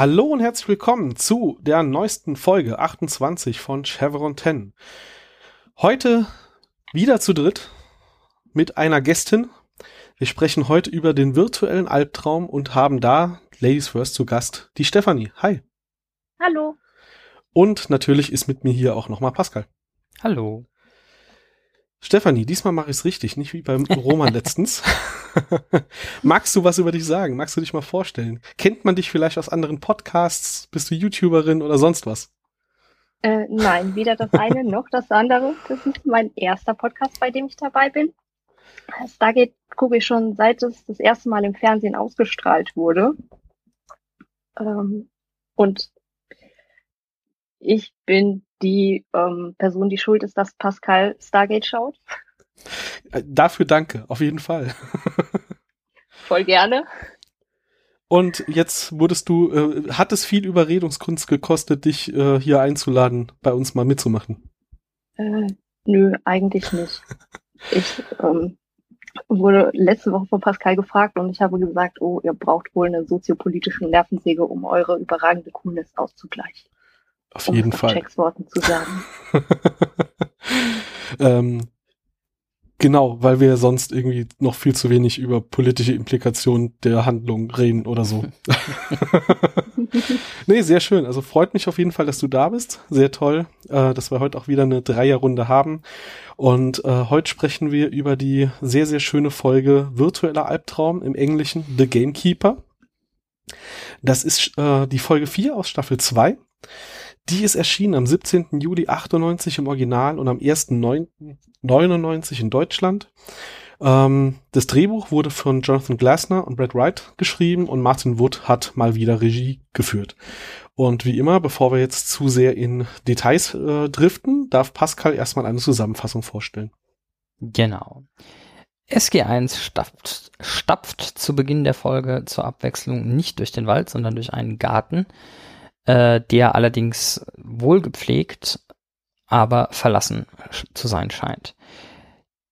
Hallo und herzlich willkommen zu der neuesten Folge 28 von Chevron 10. Heute wieder zu dritt mit einer Gästin. Wir sprechen heute über den virtuellen Albtraum und haben da Ladies First zu Gast, die Stefanie. Hi. Hallo. Und natürlich ist mit mir hier auch nochmal Pascal. Hallo. Stefanie, diesmal mache ich es richtig, nicht wie beim Roman letztens. Magst du was über dich sagen? Magst du dich mal vorstellen? Kennt man dich vielleicht aus anderen Podcasts? Bist du YouTuberin oder sonst was? Äh, nein, weder das eine noch das andere. Das ist mein erster Podcast, bei dem ich dabei bin. Stargate gucke ich schon seit es das erste Mal im Fernsehen ausgestrahlt wurde. Ähm, und ich bin die ähm, Person, die schuld ist, dass Pascal Stargate schaut. Äh, dafür danke, auf jeden Fall. Voll gerne. Und jetzt wurdest du, äh, hat es viel Überredungskunst gekostet, dich äh, hier einzuladen, bei uns mal mitzumachen? Äh, nö, eigentlich nicht. ich ähm, wurde letzte Woche von Pascal gefragt und ich habe gesagt, oh, ihr braucht wohl eine soziopolitische Nervensäge, um eure überragende Coolness auszugleichen. Auf um jeden Fall. Checksworten zu sagen. ähm, genau, weil wir sonst irgendwie noch viel zu wenig über politische Implikationen der Handlung reden oder so. nee, sehr schön. Also freut mich auf jeden Fall, dass du da bist. Sehr toll, äh, dass wir heute auch wieder eine Dreierrunde haben. Und äh, heute sprechen wir über die sehr, sehr schöne Folge Virtueller Albtraum im Englischen The Gamekeeper. Das ist äh, die Folge 4 aus Staffel 2. Die ist erschienen am 17. Juli 98 im Original und am 1.9.99 in Deutschland. Ähm, das Drehbuch wurde von Jonathan Glasner und Brad Wright geschrieben und Martin Wood hat mal wieder Regie geführt. Und wie immer, bevor wir jetzt zu sehr in Details äh, driften, darf Pascal erstmal eine Zusammenfassung vorstellen. Genau. SG1 stapft, stapft zu Beginn der Folge zur Abwechslung nicht durch den Wald, sondern durch einen Garten äh, der allerdings wohlgepflegt, aber verlassen zu sein scheint.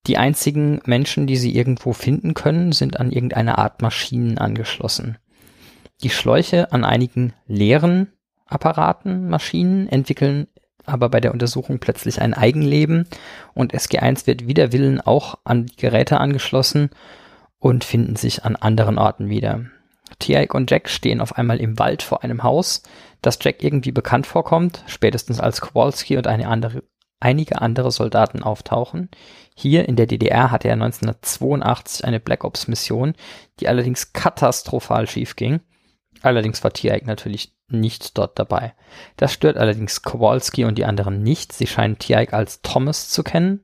Die einzigen Menschen, die sie irgendwo finden können, sind an irgendeine Art Maschinen angeschlossen. Die Schläuche an einigen leeren Apparaten, Maschinen entwickeln aber bei der Untersuchung plötzlich ein Eigenleben und SG1 wird wider Willen auch an die Geräte angeschlossen und finden sich an anderen Orten wieder. Tiaik und Jack stehen auf einmal im Wald vor einem Haus, das Jack irgendwie bekannt vorkommt, spätestens als Kowalski und andere, einige andere Soldaten auftauchen. Hier in der DDR hatte er 1982 eine Black Ops Mission, die allerdings katastrophal schief ging. Allerdings war Tiaik natürlich nicht dort dabei. Das stört allerdings Kowalski und die anderen nicht. Sie scheinen Tiaik als Thomas zu kennen.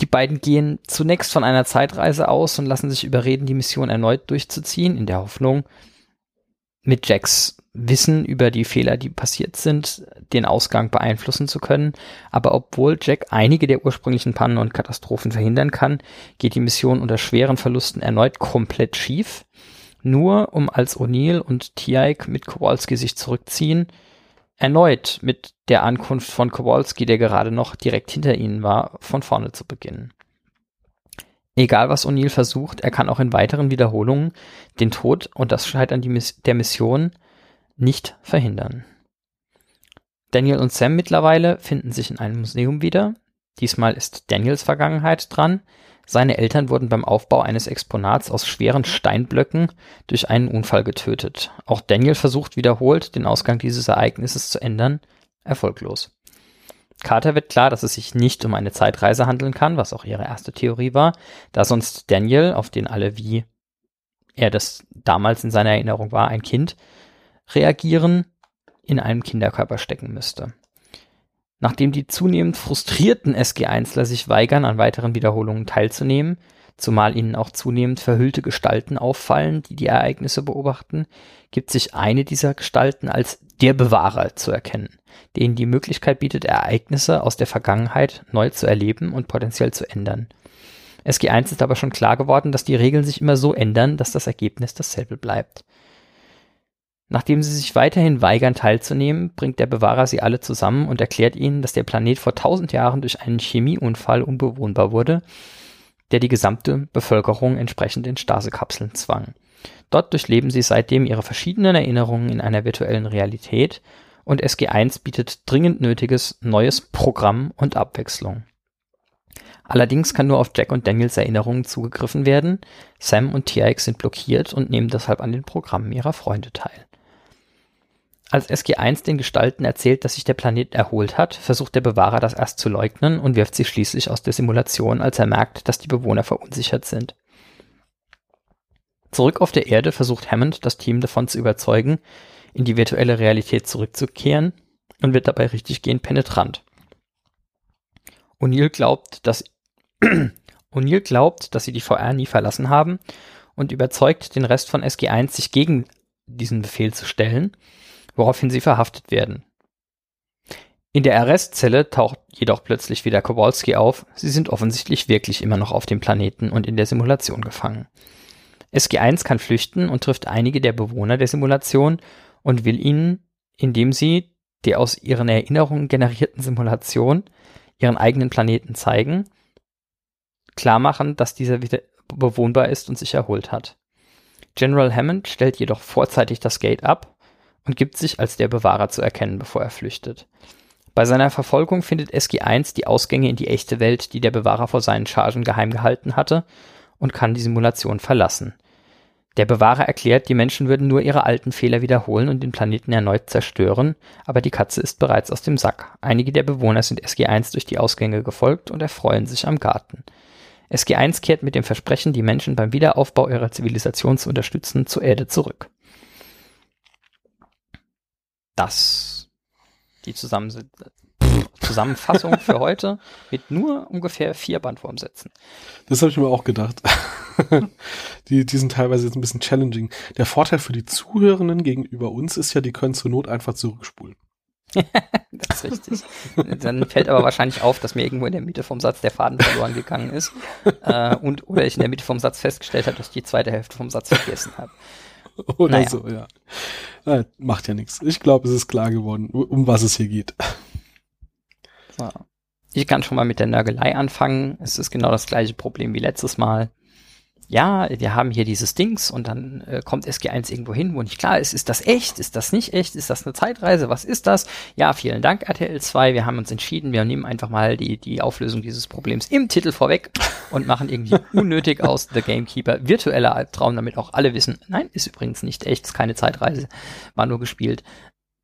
Die beiden gehen zunächst von einer Zeitreise aus und lassen sich überreden, die Mission erneut durchzuziehen, in der Hoffnung, mit Jacks Wissen über die Fehler, die passiert sind, den Ausgang beeinflussen zu können. Aber obwohl Jack einige der ursprünglichen Pannen und Katastrophen verhindern kann, geht die Mission unter schweren Verlusten erneut komplett schief. Nur um als O'Neill und Tiaik mit Kowalski sich zurückziehen, erneut mit der Ankunft von Kowalski, der gerade noch direkt hinter ihnen war, von vorne zu beginnen. Egal was O'Neill versucht, er kann auch in weiteren Wiederholungen den Tod und das Scheitern der Mission nicht verhindern. Daniel und Sam mittlerweile finden sich in einem Museum wieder. Diesmal ist Daniels Vergangenheit dran. Seine Eltern wurden beim Aufbau eines Exponats aus schweren Steinblöcken durch einen Unfall getötet. Auch Daniel versucht wiederholt, den Ausgang dieses Ereignisses zu ändern, erfolglos. Carter wird klar, dass es sich nicht um eine Zeitreise handeln kann, was auch ihre erste Theorie war, da sonst Daniel, auf den alle wie er das damals in seiner Erinnerung war, ein Kind, reagieren, in einem Kinderkörper stecken müsste. Nachdem die zunehmend frustrierten SG1ler sich weigern, an weiteren Wiederholungen teilzunehmen, zumal ihnen auch zunehmend verhüllte Gestalten auffallen, die die Ereignisse beobachten, gibt sich eine dieser Gestalten als der Bewahrer zu erkennen, der ihnen die Möglichkeit bietet, Ereignisse aus der Vergangenheit neu zu erleben und potenziell zu ändern. SG1 ist aber schon klar geworden, dass die Regeln sich immer so ändern, dass das Ergebnis dasselbe bleibt. Nachdem sie sich weiterhin weigern teilzunehmen, bringt der Bewahrer sie alle zusammen und erklärt ihnen, dass der Planet vor tausend Jahren durch einen Chemieunfall unbewohnbar wurde, der die gesamte Bevölkerung entsprechend in Stasekapseln zwang. Dort durchleben sie seitdem ihre verschiedenen Erinnerungen in einer virtuellen Realität und SG1 bietet dringend nötiges neues Programm und Abwechslung. Allerdings kann nur auf Jack und Daniels Erinnerungen zugegriffen werden. Sam und TX sind blockiert und nehmen deshalb an den Programmen ihrer Freunde teil. Als SG1 den Gestalten erzählt, dass sich der Planet erholt hat, versucht der Bewahrer das erst zu leugnen und wirft sie schließlich aus der Simulation, als er merkt, dass die Bewohner verunsichert sind. Zurück auf der Erde versucht Hammond, das Team davon zu überzeugen, in die virtuelle Realität zurückzukehren und wird dabei richtiggehend penetrant. O'Neill glaubt, dass O'Neill glaubt, dass sie die VR nie verlassen haben und überzeugt den Rest von SG1, sich gegen diesen Befehl zu stellen woraufhin sie verhaftet werden. In der Arrestzelle taucht jedoch plötzlich wieder Kowalski auf. Sie sind offensichtlich wirklich immer noch auf dem Planeten und in der Simulation gefangen. SG1 kann flüchten und trifft einige der Bewohner der Simulation und will ihnen, indem sie die aus ihren Erinnerungen generierten Simulation ihren eigenen Planeten zeigen, klar machen, dass dieser wieder bewohnbar ist und sich erholt hat. General Hammond stellt jedoch vorzeitig das Gate ab und gibt sich als der Bewahrer zu erkennen, bevor er flüchtet. Bei seiner Verfolgung findet SG1 die Ausgänge in die echte Welt, die der Bewahrer vor seinen Chargen geheim gehalten hatte, und kann die Simulation verlassen. Der Bewahrer erklärt, die Menschen würden nur ihre alten Fehler wiederholen und den Planeten erneut zerstören, aber die Katze ist bereits aus dem Sack. Einige der Bewohner sind SG1 durch die Ausgänge gefolgt und erfreuen sich am Garten. SG1 kehrt mit dem Versprechen, die Menschen beim Wiederaufbau ihrer Zivilisation zu unterstützen, zur Erde zurück das die Zusammen Zusammenfassung für heute mit nur ungefähr vier Bandwurmsätzen. Das habe ich mir auch gedacht. die, die sind teilweise jetzt ein bisschen challenging. Der Vorteil für die Zuhörenden gegenüber uns ist ja, die können zur Not einfach zurückspulen. das ist richtig. Dann fällt aber wahrscheinlich auf, dass mir irgendwo in der Mitte vom Satz der Faden verloren gegangen ist. Äh, und oder ich in der Mitte vom Satz festgestellt habe, dass ich die zweite Hälfte vom Satz vergessen habe. Oder naja. so, ja. Äh, macht ja nichts. Ich glaube, es ist klar geworden, um was es hier geht. So. Ich kann schon mal mit der Nörgelei anfangen. Es ist genau das gleiche Problem wie letztes Mal ja, wir haben hier dieses Dings und dann äh, kommt SG1 irgendwo hin, wo nicht klar ist, ist das echt, ist das nicht echt, ist das eine Zeitreise, was ist das? Ja, vielen Dank RTL 2, wir haben uns entschieden, wir nehmen einfach mal die, die Auflösung dieses Problems im Titel vorweg und machen irgendwie unnötig aus The Gamekeeper virtueller Albtraum, damit auch alle wissen, nein, ist übrigens nicht echt, ist keine Zeitreise, war nur gespielt.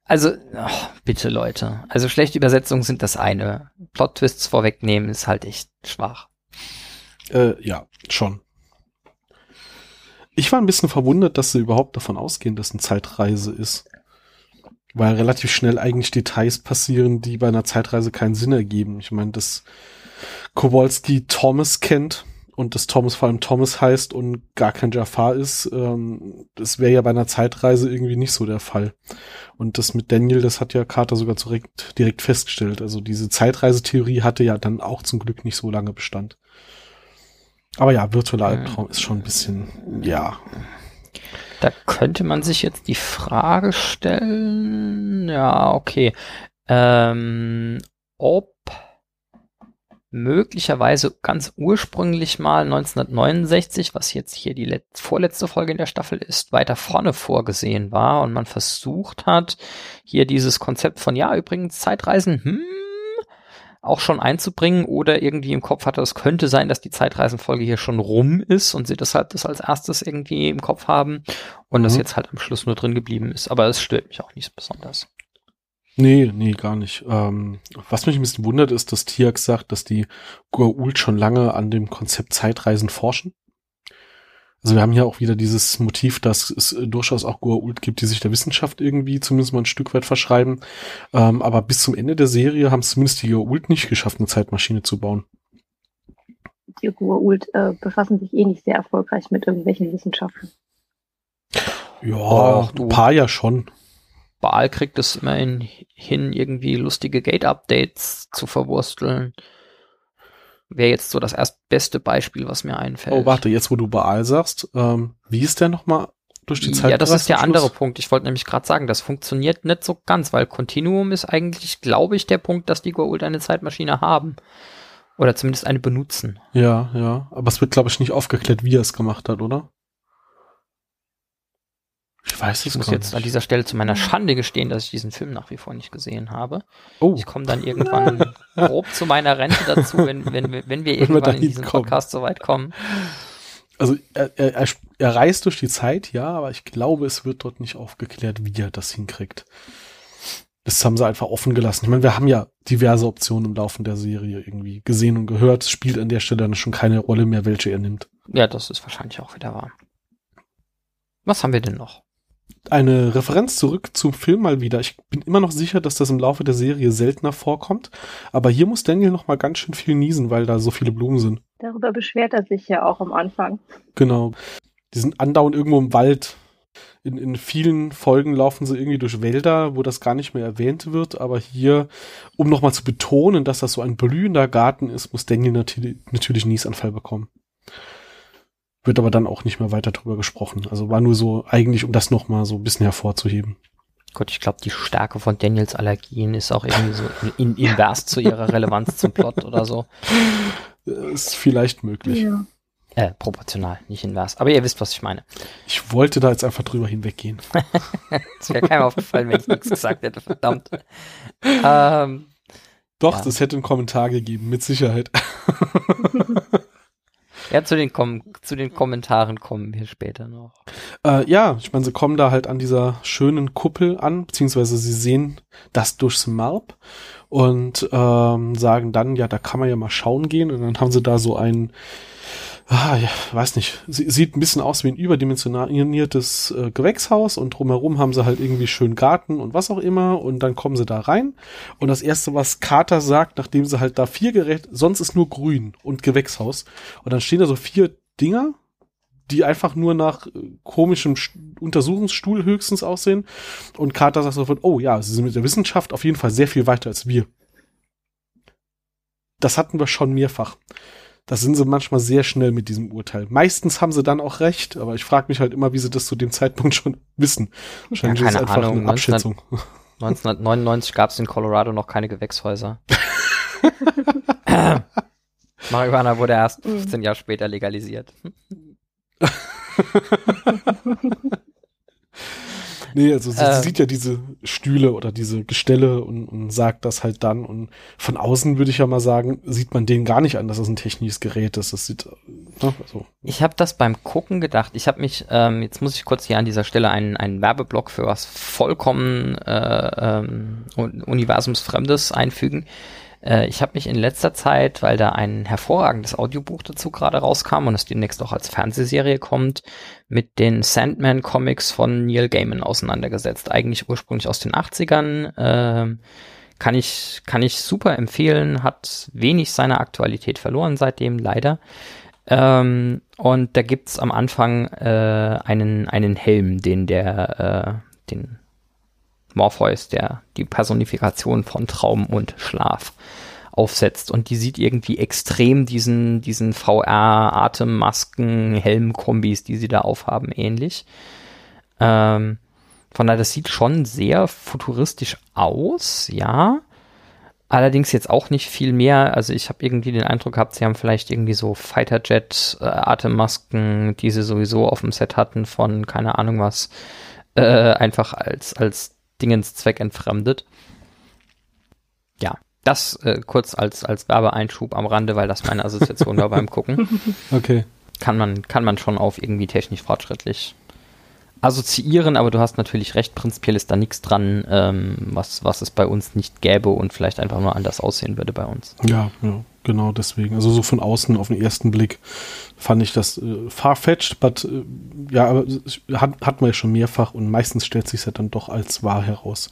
Also, oh, bitte Leute, also schlechte Übersetzungen sind das eine. Plot-Twists vorwegnehmen ist halt echt schwach. Äh, ja, schon. Ich war ein bisschen verwundert, dass sie überhaupt davon ausgehen, dass eine Zeitreise ist. Weil relativ schnell eigentlich Details passieren, die bei einer Zeitreise keinen Sinn ergeben. Ich meine, dass Kowalski Thomas kennt und dass Thomas vor allem Thomas heißt und gar kein Jafar ist, ähm, das wäre ja bei einer Zeitreise irgendwie nicht so der Fall. Und das mit Daniel, das hat ja Carter sogar direkt, direkt festgestellt. Also diese Zeitreisetheorie hatte ja dann auch zum Glück nicht so lange Bestand. Aber ja, virtueller Albtraum ist schon ein bisschen, ja. Da könnte man sich jetzt die Frage stellen, ja, okay, ähm, ob möglicherweise ganz ursprünglich mal 1969, was jetzt hier die vorletzte Folge in der Staffel ist, weiter vorne vorgesehen war und man versucht hat, hier dieses Konzept von, ja, übrigens Zeitreisen, hm, auch schon einzubringen oder irgendwie im Kopf hatte, es könnte sein, dass die Zeitreisenfolge hier schon rum ist und sie deshalb das als erstes irgendwie im Kopf haben und mhm. das jetzt halt am Schluss nur drin geblieben ist. Aber es stört mich auch nicht besonders. Nee, nee, gar nicht. Ähm, was mich ein bisschen wundert, ist, dass Tiak sagt, dass die Goa'uld schon lange an dem Konzept Zeitreisen forschen. Also wir haben hier auch wieder dieses Motiv, dass es durchaus auch Goa'uld gibt, die sich der Wissenschaft irgendwie zumindest mal ein Stück weit verschreiben. Ähm, aber bis zum Ende der Serie haben es zumindest die Goa'uld nicht geschafft, eine Zeitmaschine zu bauen. Die Goa'uld äh, befassen sich eh nicht sehr erfolgreich mit irgendwelchen Wissenschaften. Ja, ein paar ja schon. Baal kriegt es immerhin hin, irgendwie lustige Gate-Updates zu verwursteln wäre jetzt so das erstbeste Beispiel, was mir einfällt. Oh, warte, jetzt wo du Baal sagst, ähm, wie ist der nochmal durch die Zeit? Ja, das ist der andere Punkt. Ich wollte nämlich gerade sagen, das funktioniert nicht so ganz, weil Continuum ist eigentlich, glaube ich, der Punkt, dass die Goa'uld eine Zeitmaschine haben. Oder zumindest eine benutzen. Ja, ja. Aber es wird, glaube ich, nicht aufgeklärt, wie er es gemacht hat, oder? Ich weiß es Ich muss gar jetzt an nicht. dieser Stelle zu meiner Schande gestehen, dass ich diesen Film nach wie vor nicht gesehen habe. Oh, Ich komme dann irgendwann grob zu meiner Rente dazu, wenn, wenn, wir- wenn wir wir irgendwann in dahin diesem kommen. Podcast so weit kommen. also er, er, er, er reist durch die Zeit, ja, aber ich glaube, es wird dort nicht aufgeklärt, wie er das hinkriegt. Das haben sie einfach offen gelassen. Ich meine, wir haben ja diverse Optionen im Laufe der Serie irgendwie gesehen und gehört. Es spielt an der Stelle dann schon keine Rolle mehr, welche er nimmt. Ja, das ist wahrscheinlich auch wieder wahr. Was haben wir denn noch? Eine Referenz zurück zum Film mal wieder. Ich bin immer noch sicher, dass das im Laufe der Serie seltener vorkommt. Aber hier muss Daniel noch mal ganz schön viel niesen, weil da so viele Blumen sind. Darüber beschwert er sich ja auch am Anfang. Genau. Die sind andauernd irgendwo im Wald. In, in vielen Folgen laufen sie irgendwie durch Wälder, wo das gar nicht mehr erwähnt wird. Aber hier, um nochmal zu betonen, dass das so ein blühender Garten ist, muss Daniel natürlich, natürlich einen Niesanfall bekommen. Wird aber dann auch nicht mehr weiter drüber gesprochen. Also war nur so eigentlich, um das nochmal so ein bisschen hervorzuheben. Gut, ich glaube, die Stärke von Daniels Allergien ist auch irgendwie so in, invers zu ihrer Relevanz zum Plot oder so. Äh, Ist vielleicht möglich. Ja. Äh, proportional, nicht invers. Aber ihr wisst, was ich meine. Ich wollte da jetzt einfach drüber hinweggehen. Es wäre keinem aufgefallen, wenn ich nichts gesagt hätte, verdammt. Ähm, Doch, Ja. das hätte einen Kommentar gegeben, mit Sicherheit. ja, zu den, Kom zu den Kommentaren kommen wir später noch. Äh, ja, ich meine, sie kommen da halt an dieser schönen Kuppel an, beziehungsweise sie sehen das durchs Marb und ähm, sagen dann, ja, da kann man ja mal schauen gehen. Und dann haben sie da so ein, ah, ja, weiß nicht, sie, sieht ein bisschen aus wie ein überdimensioniertes äh, Gewächshaus und drumherum haben sie halt irgendwie schön Garten und was auch immer. Und dann kommen sie da rein. Und das erste, was Carter sagt, nachdem sie halt da vier Geräte, sonst ist nur grün und Gewächshaus. Und dann stehen da so vier Dinger, die einfach nur nach äh, komischem St- Untersuchungsstuhl höchstens aussehen. Und Carter sagt sofort, oh ja, sie sind mit der Wissenschaft auf jeden Fall sehr viel weiter als wir. Das hatten wir schon mehrfach. Da sind sie manchmal sehr schnell mit diesem Urteil. Meistens haben sie dann auch recht, aber ich frage mich halt immer, wie sie das zu dem Zeitpunkt schon wissen. Wahrscheinlich Ja, ist es keine einfach Ahnung, eine Abschätzung. 1999 gab es in Colorado noch keine Gewächshäuser. Marihuana wurde erst Mhm. 15 Jahre später legalisiert. Nee, also sie, Äh. sie sieht ja diese Stühle oder diese Gestelle und, und sagt das halt dann. Und von außen würde ich ja mal sagen, sieht man denen gar nicht an, dass es ein technisches Gerät ist. Das sieht, ne, also, Ich habe das beim Gucken gedacht. Ich habe mich, ähm, jetzt muss ich kurz hier an dieser Stelle einen, einen Werbeblock für was vollkommen äh, ähm, un- universumsfremdes einfügen. Äh, ich habe mich in letzter Zeit, weil da ein hervorragendes Audiobuch dazu gerade rauskam und es demnächst auch als Fernsehserie kommt, mit den Sandman Comics von Neil Gaiman auseinandergesetzt. Eigentlich ursprünglich aus den 80ern. Ähm, kann ich, kann ich super empfehlen, hat wenig seiner Aktualität verloren seitdem, leider. Ähm, und da gibt's am Anfang äh, einen, einen Helm, den der, äh, den Morpheus, der die Personifikation von Traum und Schlaf aufsetzt. Und die sieht irgendwie extrem diesen, diesen VR-Atemmasken, Helm-Kombis, die sie da aufhaben, ähnlich. Ähm, von daher, das sieht schon sehr futuristisch aus, ja. Allerdings jetzt auch nicht viel mehr. Also ich habe irgendwie den Eindruck gehabt, sie haben vielleicht irgendwie so Fighterjet-Atemmasken, die sie sowieso auf dem Set hatten von keine Ahnung was, äh, einfach als, als Dingenszweck entfremdet. Ja, das äh, kurz als, als Werbeeinschub am Rande, weil das meine Assoziation war beim Gucken. okay. Kann man, kann man schon auf irgendwie technisch fortschrittlich assoziieren, aber du hast natürlich recht, prinzipiell ist da nichts dran, ähm, was, was es bei uns nicht gäbe und vielleicht einfach nur anders aussehen würde bei uns. Ja, ja, genau deswegen. Also so von außen auf den ersten Blick fand ich das äh, farfetched, but äh, ja, aber es hat, hat man ja schon mehrfach und meistens stellt sich ja dann doch als wahr heraus.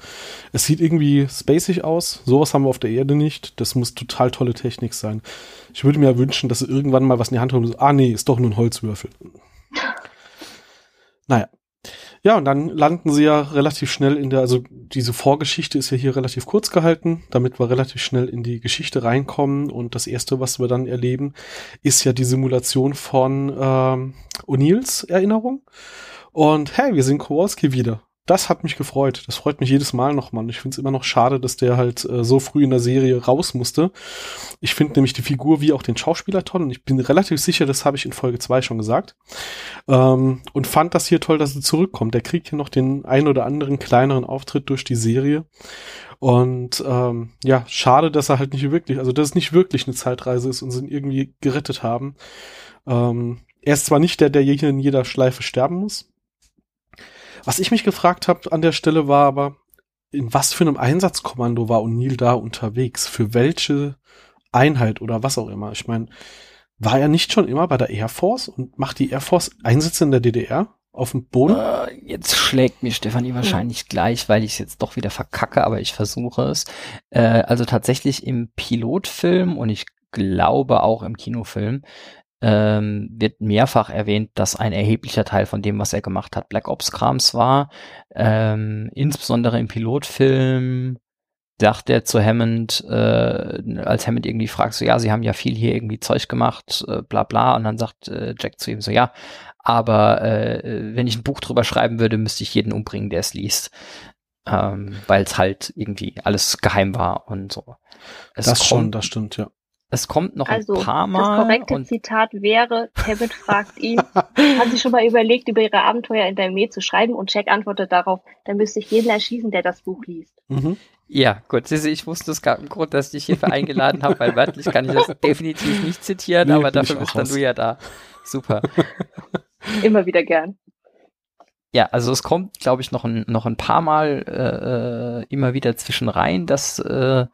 Es sieht irgendwie spacig aus, sowas haben wir auf der Erde nicht. Das muss total tolle Technik sein. Ich würde mir ja wünschen, dass sie irgendwann mal was in die Hand haben und so, ah nee, ist doch nur ein Holzwürfel. Naja. Ja, und dann landen sie ja relativ schnell in der, also diese Vorgeschichte ist ja hier relativ kurz gehalten, damit wir relativ schnell in die Geschichte reinkommen. Und das erste, was wir dann erleben, ist ja die Simulation von ähm, O'Neills Erinnerung. Und hey, wir sehen Kowalski wieder. Das hat mich gefreut. Das freut mich jedes Mal noch, Mann. Ich finde es immer noch schade, dass der halt äh, so früh in der Serie raus musste. Ich finde nämlich die Figur wie auch den Schauspieler toll und ich bin relativ sicher, das habe ich in Folge 2 schon gesagt. Ähm, und fand das hier toll, dass er zurückkommt. Der kriegt hier noch den ein oder anderen kleineren Auftritt durch die Serie. Und ähm, ja, schade, dass er halt nicht wirklich, also dass es nicht wirklich eine Zeitreise ist und sie ihn irgendwie gerettet haben. Ähm, er ist zwar nicht der, der in jeder Schleife sterben muss, was ich mich gefragt habe an der Stelle war aber, in was für einem Einsatzkommando war O'Neill da unterwegs? Für welche Einheit oder was auch immer? Ich meine, war er nicht schon immer bei der Air Force und macht die Air Force Einsätze in der DDR auf dem Boden? Uh, jetzt schlägt mir Stefanie wahrscheinlich ja. gleich, weil ich es jetzt doch wieder verkacke, aber ich versuche es. Äh, also tatsächlich im Pilotfilm und ich glaube auch im Kinofilm ähm, wird mehrfach erwähnt, dass ein erheblicher Teil von dem, was er gemacht hat, Black Ops Krams war. Ähm, insbesondere im Pilotfilm sagt er zu Hammond, äh, als Hammond irgendwie fragt, so ja, sie haben ja viel hier irgendwie Zeug gemacht, äh, bla bla, und dann sagt äh, Jack zu ihm so, ja, aber äh, wenn ich ein Buch drüber schreiben würde, müsste ich jeden umbringen, der es liest. Ähm, Weil es halt irgendwie alles geheim war und so. Es das schon, das stimmt, ja. Es kommt noch also, ein paar Mal. Das korrekte Zitat wäre, Kevin fragt ihn, haben Sie schon mal überlegt, über Ihre Abenteuer in der Armee zu schreiben? Und Jack antwortet darauf, dann müsste ich jeden erschießen, der das Buch liest. Mhm. Ja, gut. Sie, ich wusste, es gab einen Grund, dass ich dich hierfür eingeladen habe, weil wörtlich kann ich das definitiv nicht zitieren, nee, aber dafür bist dann du ja da. Super. Immer wieder gern. Ja, also es kommt, glaube ich, noch ein, noch ein paar Mal äh, äh immer wieder zwischen rein, dass äh,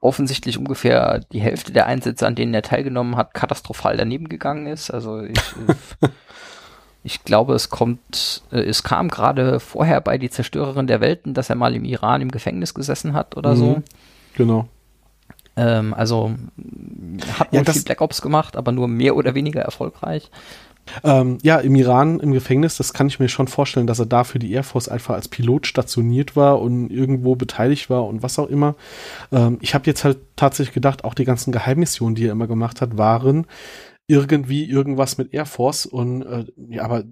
offensichtlich ungefähr die Hälfte der Einsätze, an denen er teilgenommen hat, katastrophal daneben gegangen ist. Also ich, ich glaube, es kommt, äh, es kam gerade vorher bei die Zerstörerin der Welten, dass er mal im Iran im Gefängnis gesessen hat oder mhm, so. Genau. Ähm, also hat ja, viel Black Ops gemacht, aber nur mehr oder weniger erfolgreich. Ähm, ja, im Iran im Gefängnis, das kann ich mir schon vorstellen, dass er da für die Air Force einfach als Pilot stationiert war und irgendwo beteiligt war und was auch immer. Ähm, ich habe jetzt halt tatsächlich gedacht, auch die ganzen Geheimmissionen, die er immer gemacht hat, waren irgendwie irgendwas mit Air Force und äh, ja, aber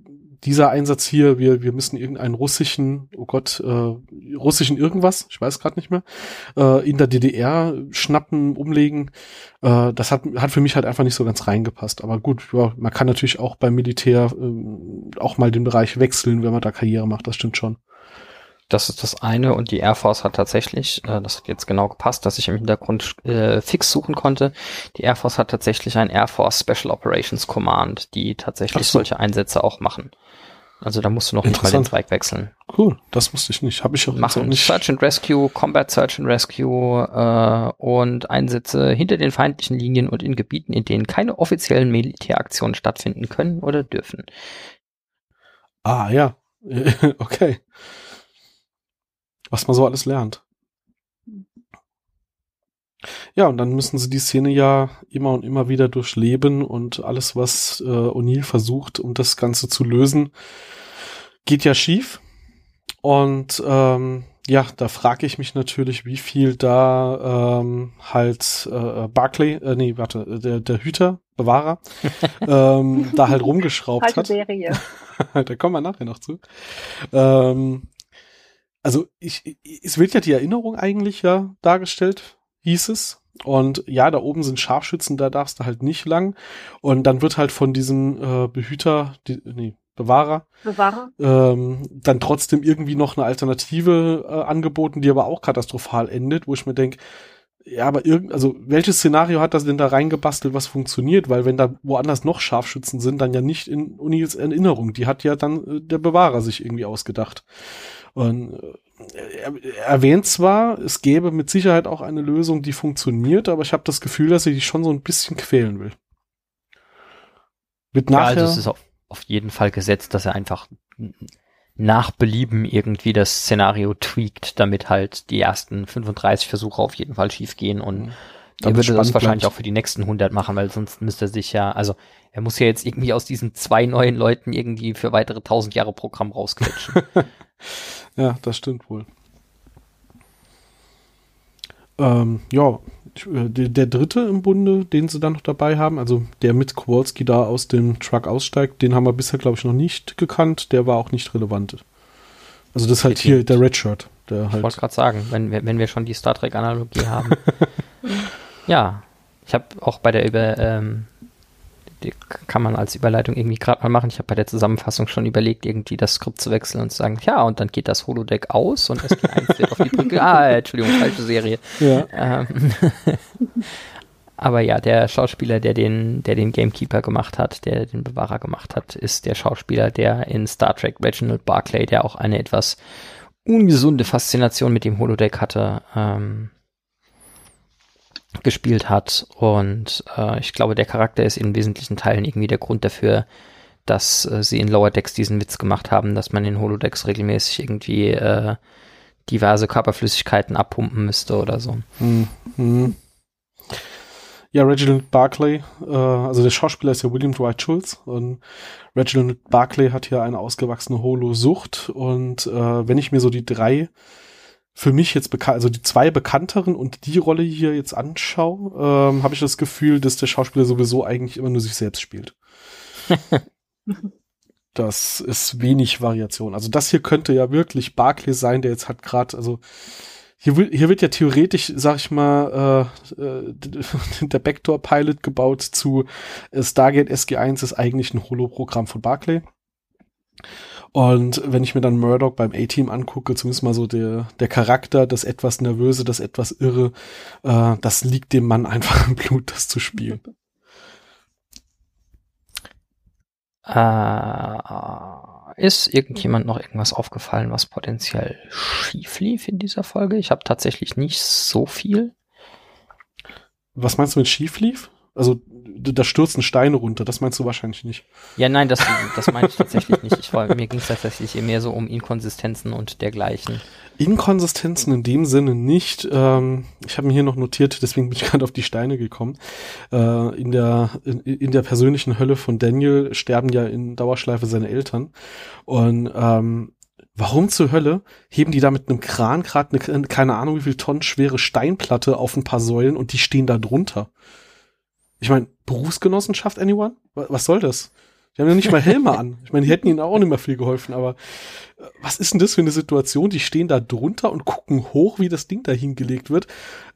dieser Einsatz hier, wir, wir müssen irgendeinen russischen, oh Gott, äh, russischen irgendwas, ich weiß gerade nicht mehr, äh, in der DDR schnappen, umlegen, äh, das hat, hat für mich halt einfach nicht so ganz reingepasst. Aber gut, ja, man kann natürlich auch beim Militär äh, auch mal den Bereich wechseln, wenn man da Karriere macht, das stimmt schon. Das ist das eine und die Air Force hat tatsächlich, äh, das hat jetzt genau gepasst, dass ich im Hintergrund äh, fix suchen konnte. Die Air Force hat tatsächlich ein Air Force Special Operations Command, die tatsächlich so. solche Einsätze auch machen. Also da musst du noch nicht mal den Zweig wechseln. Cool, das wusste ich nicht. Habe ich auch Machen nicht. Search and Rescue, Combat Search and Rescue äh, und Einsätze hinter den feindlichen Linien und in Gebieten, in denen keine offiziellen Militäraktionen stattfinden können oder dürfen. Ah ja, okay. Was man so alles lernt. Ja, und dann müssen sie die Szene ja immer und immer wieder durchleben und alles, was äh, O'Neill versucht, um das Ganze zu lösen, geht ja schief. Und ähm, ja, da frage ich mich natürlich, wie viel da ähm, halt äh, Barclay, äh, nee, warte, der, der Hüter, Bewahrer, ähm, da halt rumgeschraubt hat. Serie. da kommen wir nachher noch zu. Ähm, also ich, es wird ja die Erinnerung eigentlich ja dargestellt, hieß es. Und ja, da oben sind Scharfschützen, da darfst du halt nicht lang. Und dann wird halt von diesem äh, Behüter, die, nee, Bewahrer, Bewahrer. Ähm, dann trotzdem irgendwie noch eine Alternative äh, angeboten, die aber auch katastrophal endet, wo ich mir denke, ja, aber irgend, also welches Szenario hat das denn da reingebastelt, was funktioniert? Weil wenn da woanders noch Scharfschützen sind, dann ja nicht in Unis Erinnerung. Die hat ja dann äh, der Bewahrer sich irgendwie ausgedacht. Und äh, er, er erwähnt zwar, es gäbe mit Sicherheit auch eine Lösung, die funktioniert, aber ich habe das Gefühl, dass er die schon so ein bisschen quälen will. Wird nachher, ja, also es ist auf, auf jeden Fall gesetzt, dass er einfach nach Belieben irgendwie das Szenario tweakt, damit halt die ersten 35 Versuche auf jeden Fall schief gehen und er würde das wahrscheinlich bleibt. auch für die nächsten 100 machen, weil sonst müsste er sich ja, also er muss ja jetzt irgendwie aus diesen zwei neuen Leuten irgendwie für weitere 1000 Jahre Programm rausquetschen. ja, das stimmt wohl. Ähm, ja, äh, der, der, dritte im Bunde, den sie dann noch dabei haben, also der mit Kowalski da aus dem Truck aussteigt, den haben wir bisher, glaube ich, noch nicht gekannt. Der war auch nicht relevant. Also das ist halt hier der Redshirt. Der Ich halt, wollte gerade sagen, wenn, wir- wenn wir schon die Star Trek-Analogie haben. ja, ich habe auch bei der Über, ähm, die kann man als Überleitung irgendwie gerade mal machen. Ich habe bei der Zusammenfassung schon überlegt, irgendwie das Skript zu wechseln und zu sagen, ja, und dann geht das Holodeck aus und SG1 wird auf die Brücke. Ah, Entschuldigung, falsche Serie. ja. Ähm, aber ja, der Schauspieler, der den, der den Gamekeeper gemacht hat, der den Bewahrer gemacht hat, ist der Schauspieler, der in Star Trek Reginald Barclay, der auch eine etwas ungesunde Faszination mit dem Holodeck hatte, ähm, gespielt hat. Und äh, ich glaube, der Charakter ist in wesentlichen Teilen irgendwie der Grund dafür, dass äh, sie in Lower Decks diesen Witz gemacht haben, dass man in Holodecks regelmäßig irgendwie äh, diverse Körperflüssigkeiten abpumpen müsste oder so. Hm, hm. Ja, Reginald Barclay, äh, also der Schauspieler ist ja William Dwight Schultz und Reginald Barclay hat ja eine ausgewachsene Holo-Sucht und äh, wenn ich mir so die drei für mich jetzt bekannt, also die zwei bekannteren und die Rolle hier jetzt anschaue, ähm, habe ich das Gefühl, dass der Schauspieler sowieso eigentlich immer nur sich selbst spielt. das ist wenig Variation. Also das hier könnte ja wirklich Barclay sein, der jetzt hat gerade, also hier, will, hier wird ja theoretisch, sag ich mal, äh, äh, der Backdoor-Pilot gebaut zu äh, Stargate SG1 ist eigentlich ein Holo-Programm von Barclay. Und wenn ich mir dann Murdoch beim A-Team angucke, zumindest mal so der, der Charakter, das etwas Nervöse, das etwas Irre, äh, das liegt dem Mann einfach im Blut, das zu spielen. Äh, ist irgendjemand noch irgendwas aufgefallen, was potenziell schief lief in dieser Folge? Ich habe tatsächlich nicht so viel. Was meinst du mit schief lief? Also, da stürzen Steine runter, das meinst du wahrscheinlich nicht. Ja, nein, das, das meine ich tatsächlich nicht. Ich war, mir ging es tatsächlich mehr so um Inkonsistenzen und dergleichen. Inkonsistenzen in dem Sinne nicht. Ähm, ich habe mir hier noch notiert, deswegen bin ich gerade auf die Steine gekommen. Äh, in, der, in, in der persönlichen Hölle von Daniel sterben ja in Dauerschleife seine Eltern. Und ähm, warum zur Hölle heben die da mit einem Kran gerade eine, keine Ahnung wie viel Tonnen schwere Steinplatte auf ein paar Säulen und die stehen da drunter? Ich meine, Berufsgenossenschaft, anyone? Wa- Was soll das? Die haben ja nicht mal Helme an. Ich meine, die hätten ihnen auch nicht mehr viel geholfen, aber äh, was ist denn das für eine Situation? Die stehen da drunter und gucken hoch, wie das Ding da hingelegt wird.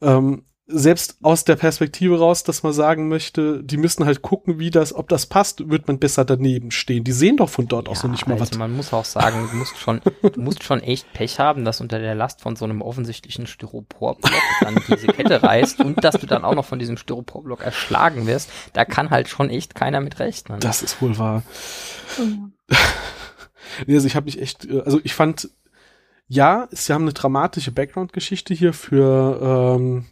Ähm, selbst aus der Perspektive raus, dass man sagen möchte, die müssen halt gucken, wie das, ob das passt, wird man besser daneben stehen. Die sehen doch von dort aus noch nicht mal also was. man muss auch sagen, du musst schon, du musst schon echt Pech haben, dass unter der Last von so einem offensichtlichen Styroporblock dann diese Kette reißt und dass du dann auch noch von diesem Styroporblock erschlagen wirst. Da kann halt schon echt keiner mit rechnen. Das ist wohl wahr. Ja. Nee, also ich habe mich echt, äh, also ich fand, ja, sie haben eine dramatische Background-Geschichte hier für ähm,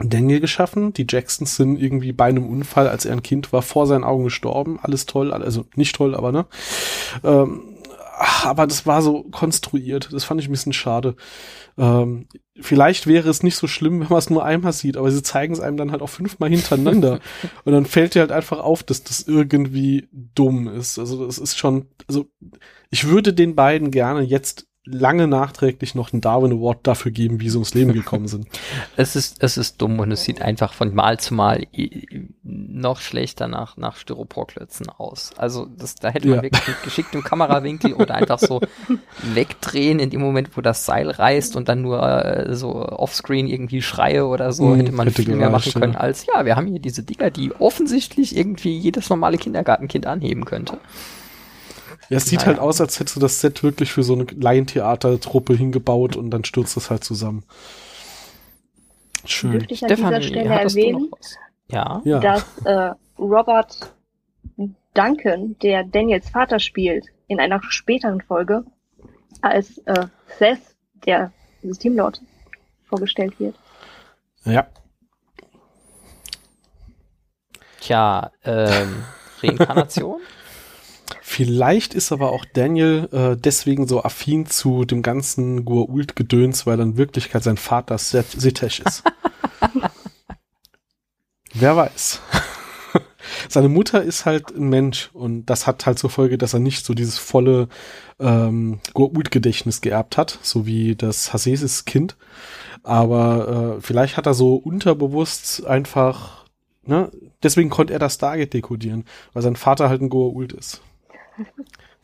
Daniel geschaffen. Die Jacksons sind irgendwie bei einem Unfall, als er ein Kind war, vor seinen Augen gestorben. Alles toll, also nicht toll, aber ne. Ähm, aber das war so konstruiert. Das fand ich ein bisschen schade. Ähm, vielleicht wäre es nicht so schlimm, wenn man es nur einmal sieht, aber sie zeigen es einem dann halt auch fünfmal hintereinander. Und dann fällt dir halt einfach auf, dass das irgendwie dumm ist. Also das ist schon, also ich würde den beiden gerne jetzt lange nachträglich noch einen Darwin Award dafür geben, wie sie ums Leben gekommen sind. Es ist, es ist dumm und es sieht einfach von Mal zu Mal noch schlechter nach, nach Styroporklötzen aus. Also das, da hätte man Ja. wirklich mit geschicktem Kamerawinkel oder einfach so wegdrehen in dem Moment, wo das Seil reißt und dann nur äh, so offscreen irgendwie Schreie oder so, Mhm, hätte man hätte viel mehr machen können ja. als, ja, wir haben hier diese Dinger, die offensichtlich irgendwie jedes normale Kindergartenkind anheben könnte. Ja, es sieht Naja. halt aus, als hättest du das Set wirklich für so eine Laientheatertruppe hingebaut und dann stürzt es halt zusammen. Schön. Dürfte ich an dieser Stelle erwähnen? Ja. Ja. dass äh, Robert Duncan, der Daniels Vater spielt, in einer späteren Folge als äh, Seth, der Systemlord, vorgestellt wird. Ja. Tja, ähm, Reinkarnation? Vielleicht ist aber auch Daniel äh, deswegen so affin zu dem ganzen Goa'uld-Gedöns, weil er in Wirklichkeit sein Vater Sitesh ist. Wer weiß. Seine Mutter ist halt ein Mensch und das hat halt zur Folge, dass er nicht so dieses volle ähm, Goa'uld-Gedächtnis geerbt hat, so wie das Hasesis Kind. Aber äh, vielleicht hat er so unterbewusst einfach, ne, deswegen konnte er das Stargate dekodieren, weil sein Vater halt ein Goa'uld ist.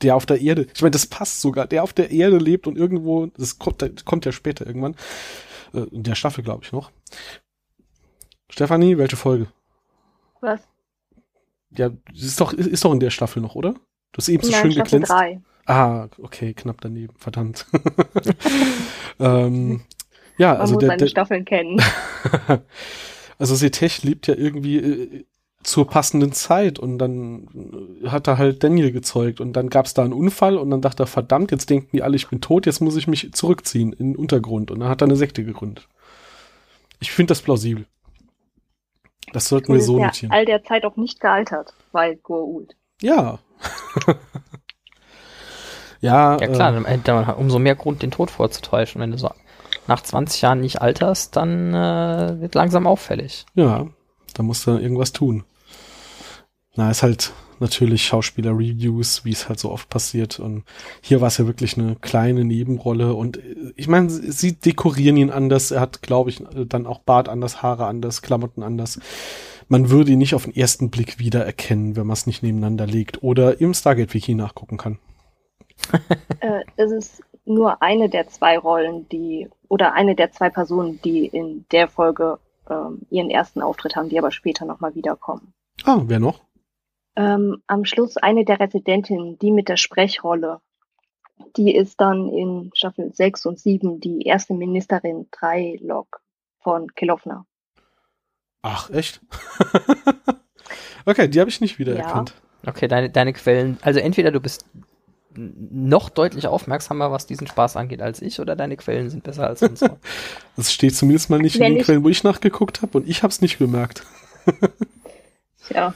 Der auf der Erde, ich meine, das passt sogar, der auf der Erde lebt und irgendwo, das kommt, das kommt ja später irgendwann, äh, in der Staffel, glaube ich, noch. Stefanie, welche Folge? Was? Ja, ist doch, ist doch in der Staffel noch, oder? Du hast eben so Nein, schön Staffel geglänzt. drei. Ah, okay, knapp daneben, verdammt. ähm, ja, Man also muss der, seine der, Staffeln kennen. also Setech lebt ja irgendwie äh, zur passenden Zeit und dann äh, hat er halt Daniel gezeugt und dann gab es da einen Unfall und dann dachte er, verdammt, jetzt denken die alle, ich bin tot, jetzt muss ich mich zurückziehen in den Untergrund und dann hat er eine Sekte gegründet. Ich finde das plausibel. Das sollten Und wir so ja notieren. all der Zeit auch nicht gealtert, weil Goa'uld. Ja. ja, Ja klar, äh, dann hätte man umso mehr Grund, den Tod vorzutäuschen. Wenn du so nach 20 Jahren nicht alterst, dann äh, wird langsam auffällig. Ja, da musst du irgendwas tun. Na, ist halt natürlich Schauspieler-Reviews, wie es halt so oft passiert. Und hier war es ja wirklich eine kleine Nebenrolle. Und äh, ich meine, sie sie dekorieren ihn anders. Er hat, glaube ich, dann auch Bart anders, Haare anders, Klamotten anders. Man würde ihn nicht auf den ersten Blick wiedererkennen, wenn man es nicht nebeneinander legt oder im Stargate-Wiki nachgucken kann. Äh, es ist nur eine der zwei Rollen, die, oder eine der zwei Personen, die in der Folge ähm, ihren ersten Auftritt haben, die aber später nochmal wiederkommen. Ah, wer noch? Ähm, am Schluss eine der Residentinnen, die mit der Sprechrolle, die ist dann in Staffel 6 und 7 die erste Ministerin 3 Log von Kelowna. Ach, echt? okay, die habe ich nicht wiedererkannt. Okay, deine, deine Quellen, also entweder du bist noch deutlich aufmerksamer, was diesen Spaß angeht, als ich, oder deine Quellen sind besser als unsere. Das steht zumindest mal nicht in Wenn den ich- Quellen, wo ich nachgeguckt habe und ich habe es nicht bemerkt. Ja,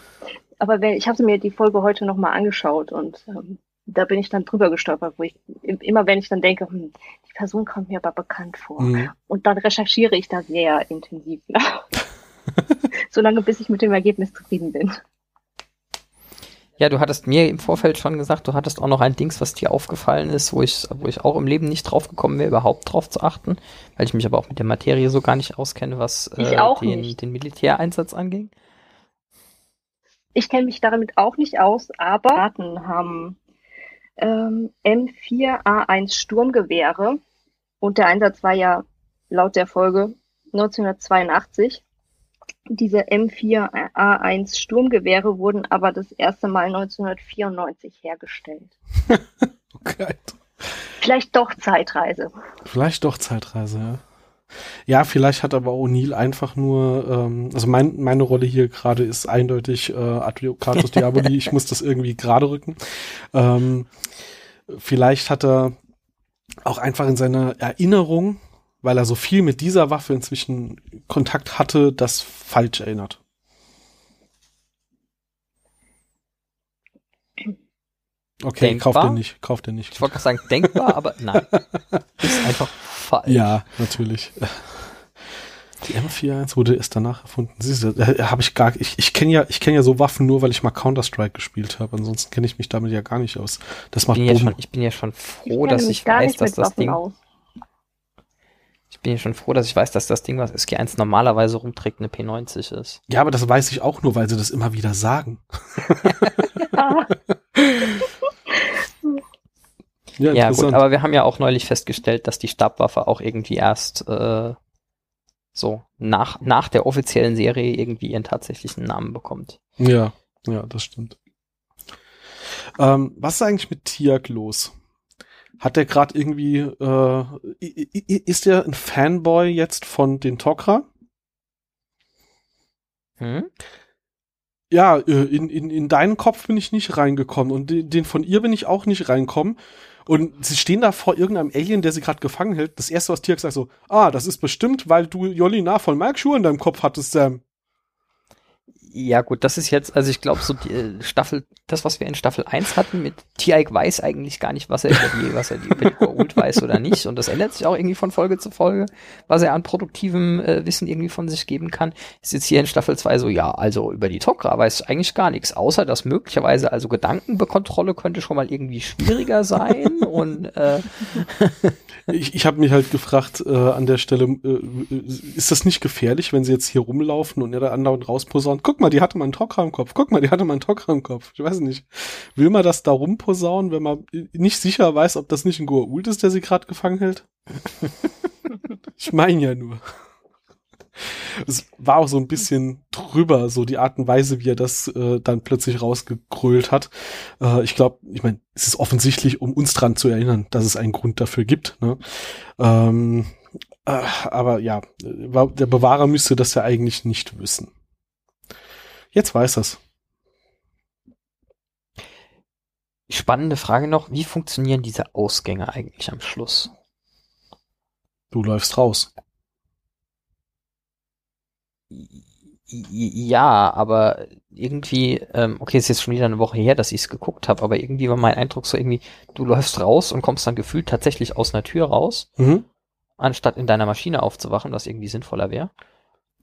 aber wenn, ich habe mir die Folge heute nochmal angeschaut und ähm, da bin ich dann drüber gestolpert, wo ich im- immer wenn ich dann denke, hm, die Person kommt mir aber bekannt vor. Mhm. Und dann recherchiere ich da sehr intensiv nach. Solange bis ich mit dem Ergebnis zufrieden bin. Ja, du hattest mir im Vorfeld schon gesagt, du hattest auch noch ein Dings, was dir aufgefallen ist, wo ich, wo ich auch im Leben nicht drauf gekommen wäre, überhaupt drauf zu achten, weil ich mich aber auch mit der Materie so gar nicht auskenne, was äh, den, den Militäreinsatz anging. Ich kenne mich damit auch nicht aus, aber Daten haben ähm, M4A1 Sturmgewehre und der Einsatz war ja laut der Folge 1982. Diese M4A1 Sturmgewehre wurden aber das erste Mal 1994 hergestellt. Okay. Vielleicht doch Zeitreise. Vielleicht doch Zeitreise, ja. Ja, vielleicht hat aber O'Neill einfach nur, ähm, also mein, meine Rolle hier gerade ist eindeutig äh, Advocatus Diaboli, ich muss das irgendwie gerade rücken. Ähm, vielleicht hat er auch einfach in seiner Erinnerung, weil er so viel mit dieser Waffe inzwischen Kontakt hatte, das falsch erinnert. Okay, Denkbar? kauft den nicht, kauft den nicht. Ich wollte gerade sagen, denkbar, aber nein. Ist einfach falsch. Ja, natürlich. Die M41 wurde erst danach erfunden. Siehst du, äh, habe ich gar, ich, ich kenne ja, ich kenne ja so Waffen nur, weil ich mal Counter Strike gespielt habe. Ansonsten kenne ich mich damit ja gar nicht aus. Das Ich macht bin, ja schon, ich bin ja schon Ich froh, kenne dass ich gar weiß, nicht dass mit das Waffen Ding, aus. ich bin ja schon froh, dass ich weiß, dass das Ding, was SG1 normalerweise rumträgt, eine P90 ist. Ja, aber das weiß ich auch nur, weil sie das immer wieder sagen. Ah, Ja, Ja, gut, aber wir haben ja auch neulich festgestellt, dass die Stabwaffe auch irgendwie erst äh, so nach, nach der offiziellen Serie irgendwie ihren tatsächlichen Namen bekommt. ja, ja, das stimmt. Ähm, was ist eigentlich mit Tiak los? Hat der gerade irgendwie, äh, ist der ein Fanboy jetzt von den Tok'ra? Hm? Ja, äh, in, in, in deinen Kopf bin ich nicht reingekommen und den, den von ihr bin ich auch nicht reingekommen. Und sie stehen da vor irgendeinem Alien, der sie gerade gefangen hält. Das erste, was Tiak sagt, so, ah, das ist bestimmt, weil du Jolina von Mike Schuhe in deinem Kopf hattest, Sam. Ja, gut, das ist jetzt, also ich glaube, so die äh, Staffel, das, was wir in Staffel 1 hatten, mit Tiaik weiß eigentlich gar nicht, was er über die, was er die, über die Goa'uld weiß oder nicht. Und das ändert sich auch irgendwie von Folge zu Folge, was er an produktivem äh, Wissen irgendwie von sich geben kann. Ist jetzt hier in Staffel 2 so, ja, also über die Tok'ra weiß ich eigentlich gar nichts, außer dass möglicherweise, also Gedankenbekontrolle könnte schon mal irgendwie schwieriger sein und äh, Ich, ich habe mich halt gefragt äh, an der Stelle, äh, ist das nicht gefährlich, wenn sie jetzt hier rumlaufen und er da andauernd rausposaunt? Guck mal, mal, die hatte mal einen Tocker im Kopf. Guck mal, die hatte mal einen Tocker im Kopf. Ich weiß nicht. Will man das da rumposaunen, wenn man nicht sicher weiß, ob das nicht ein Goa'uld ist, der sie gerade gefangen hält? ich meine ja nur. Es war auch so ein bisschen drüber, so die Art und Weise, wie er das äh, dann plötzlich rausgekrölt hat. Äh, ich glaube, ich meine, es ist offensichtlich, um uns dran zu erinnern, dass es einen Grund dafür gibt. Ne? Ähm, äh, aber ja, der Bewahrer müsste das ja eigentlich nicht wissen. Jetzt weiß er's. Spannende Frage noch, wie funktionieren diese Ausgänge eigentlich am Schluss? Du läufst raus. Ja, aber irgendwie, ähm, okay, es ist jetzt schon wieder eine Woche her, dass ich es geguckt habe, aber irgendwie war mein Eindruck so irgendwie, du läufst raus und kommst dann gefühlt tatsächlich aus einer Tür raus, mhm. anstatt in deiner Maschine aufzuwachen, was irgendwie sinnvoller wäre.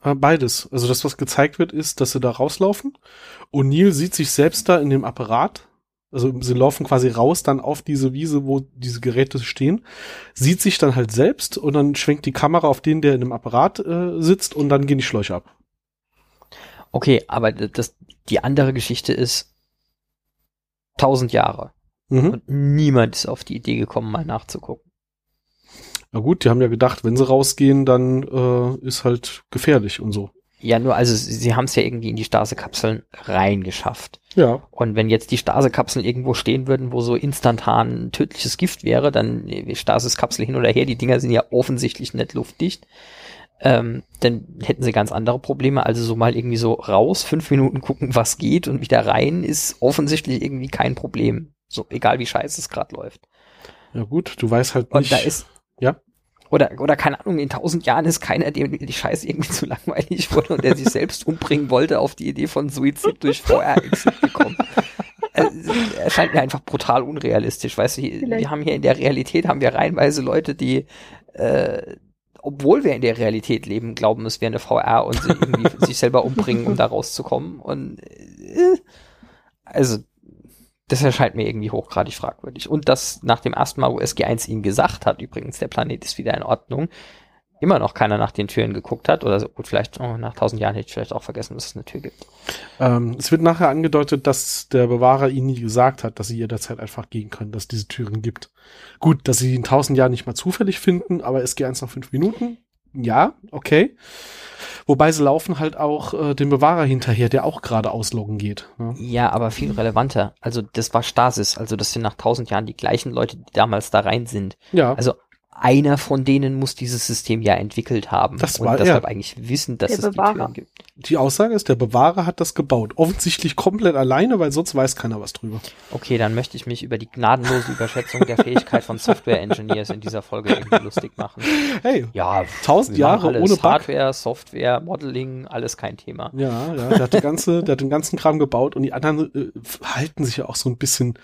Äh, beides. Also das, was gezeigt wird, ist, dass sie da rauslaufen. Und Neil sieht sich selbst da in dem Apparat. Also sie laufen quasi raus dann auf diese Wiese, wo diese Geräte stehen, sieht sich dann halt selbst und dann schwenkt die Kamera auf den, der in dem Apparat äh, sitzt und dann gehen die Schläuche ab. Okay, aber das, die andere Geschichte ist tausend Jahre. Mhm. Und niemand ist auf die Idee gekommen, mal nachzugucken. Na gut, die haben ja gedacht, wenn sie rausgehen, dann äh, ist halt gefährlich und so. Ja, nur also sie haben es ja irgendwie in die Stasekapseln reingeschafft. Ja. Und wenn jetzt die Stasekapseln irgendwo stehen würden, wo so instantan tödliches Gift wäre, dann Stasiskapsel hin oder her, die Dinger sind ja offensichtlich nicht luftdicht. Ähm, dann hätten sie ganz andere Probleme. Also so mal irgendwie so raus, fünf Minuten gucken, was geht und wieder rein, ist offensichtlich irgendwie kein Problem. So, egal wie scheiße es gerade läuft. Ja gut, du weißt halt nicht. Und da ist, ja. Oder, oder keine Ahnung, in tausend Jahren ist keiner, dem die Scheiße irgendwie zu langweilig wurde und der sich selbst umbringen wollte, auf die Idee von Suizid durch VR-Exit gekommen. Also, erscheint mir einfach brutal unrealistisch. Weißt du, wir haben hier in der Realität haben wir reihenweise Leute, die, äh, obwohl wir in der Realität leben, glauben, es wäre eine VR und sie irgendwie sich selber umbringen, um da rauszukommen. Und äh, also das erscheint mir irgendwie hochgradig fragwürdig. Und dass nach dem ersten Mal, wo SG1 ihm gesagt hat, übrigens, der Planet ist wieder in Ordnung, immer noch keiner nach den Türen geguckt hat. Oder so, gut, vielleicht oh, nach tausend Jahren hätte ich vielleicht auch vergessen, dass es eine Tür gibt. Ähm, es wird nachher angedeutet, dass der Bewahrer ihnen nie gesagt hat, dass sie jederzeit einfach gehen können, dass es diese Türen gibt. Gut, dass sie in tausend Jahren nicht mal zufällig finden, aber SG1 nach fünf Minuten, ja, okay. Wobei sie laufen halt auch äh, dem Bewahrer hinterher, der auch gerade ausloggen geht. Ja. ja, aber viel relevanter. Also das war Stasis. Also das sind nach tausend Jahren die gleichen Leute, die damals da rein sind. Ja. Also einer von denen muss dieses System ja entwickelt haben das war und deshalb er. eigentlich wissen, dass der es Bewahrer. die Türen gibt. Die Aussage ist, der Bewahrer hat das gebaut. Offensichtlich komplett alleine, weil sonst weiß keiner was drüber. Okay, dann möchte ich mich über die gnadenlose Überschätzung der Fähigkeit von Software-Engineers in dieser Folge irgendwie lustig machen. Hey, Ja, tausend Jahre alles. ohne Bug. Hardware, Software, Modeling, alles kein Thema. Ja, ja, der hat, die ganze, der hat den ganzen Kram gebaut und die anderen äh, halten sich ja auch so ein bisschen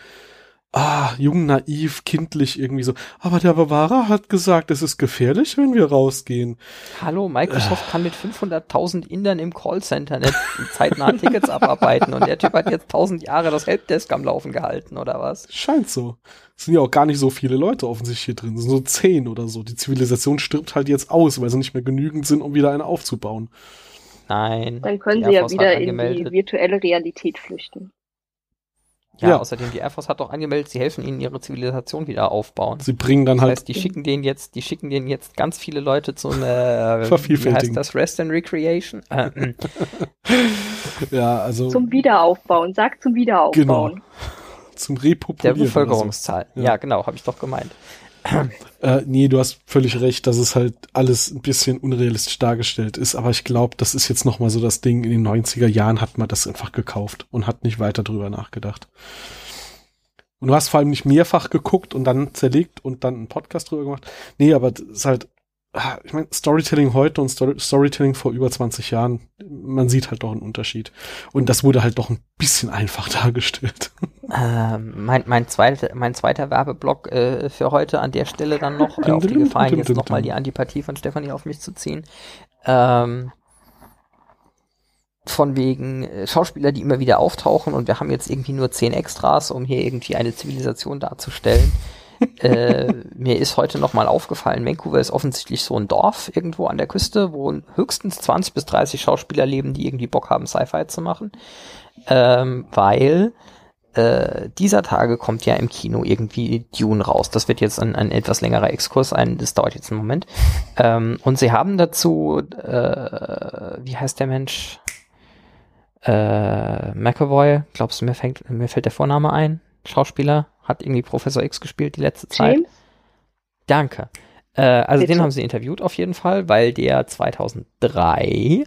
ah, jung, naiv, kindlich irgendwie so. Aber der Bewahrer hat gesagt, es ist gefährlich, wenn wir rausgehen. Hallo, Microsoft kann mit 500.000 Indern im Callcenter nicht zeitnah Tickets abarbeiten und der Typ hat jetzt 1000 Jahre das Helpdesk am Laufen gehalten, oder was? Scheint so. Es sind ja auch gar nicht so viele Leute offensichtlich hier drin. Es sind so zehn oder so. Die Zivilisation stirbt halt jetzt aus, weil sie nicht mehr genügend sind, um wieder eine aufzubauen. Nein. Dann können sie ja wieder in die virtuelle Realität flüchten. Ja, Ja. außerdem, die Air Force hat doch angemeldet, sie helfen ihnen, ihre Zivilisation wieder aufbauen. Sie bringen dann Das halt heißt, die schicken denen jetzt, die schicken denen jetzt ganz viele Leute zum, äh, wie heißt das, Rest and Recreation? Äh, äh, ja, also Zum Wiederaufbauen. Sag zum Wiederaufbauen. zum der Repopulieren. oder so. Bevölkerungszahl. Ja. Ja, genau, habe ich doch gemeint. Äh, nee, du hast völlig recht, dass es halt alles ein bisschen unrealistisch dargestellt ist, aber ich glaube, das ist jetzt nochmal so das Ding, in den 90er Jahren hat man das einfach gekauft und hat nicht weiter drüber nachgedacht. Und du hast vor allem nicht mehrfach geguckt und dann zerlegt und dann einen Podcast drüber gemacht. Nee, aber das ist halt, ich meine, Storytelling heute und Story Storytelling vor über 20 Jahren, man sieht halt doch einen Unterschied. Und das wurde halt doch ein bisschen einfach dargestellt. Ähm, mein, mein, zweiter, mein zweiter Werbeblock äh, für heute an der Stelle dann noch, äh, auf die Gefahr, jetzt nochmal die Antipathie von Stefanie auf mich zu ziehen. Ähm, von wegen äh, Schauspieler, die immer wieder auftauchen und wir haben jetzt irgendwie nur zehn Extras, um hier irgendwie eine Zivilisation darzustellen. Äh, mir ist heute noch mal aufgefallen, Vancouver ist offensichtlich so ein Dorf irgendwo an der Küste, wo höchstens 20 bis 30 Schauspieler leben, die irgendwie Bock haben, Sci-Fi zu machen. Ähm, weil äh, dieser Tage kommt ja im Kino irgendwie Dune raus. Das wird jetzt ein, ein etwas längerer Exkurs, ein, das dauert jetzt einen Moment. Ähm, und sie haben dazu, äh, wie heißt der Mensch? Äh, McAvoy, glaubst du, mir, fängt, mir fällt der Vorname ein? Schauspieler, hat irgendwie Professor X gespielt die letzte Zeit. James? Danke. Äh, also Bitte. den haben sie interviewt auf jeden Fall, weil der 2003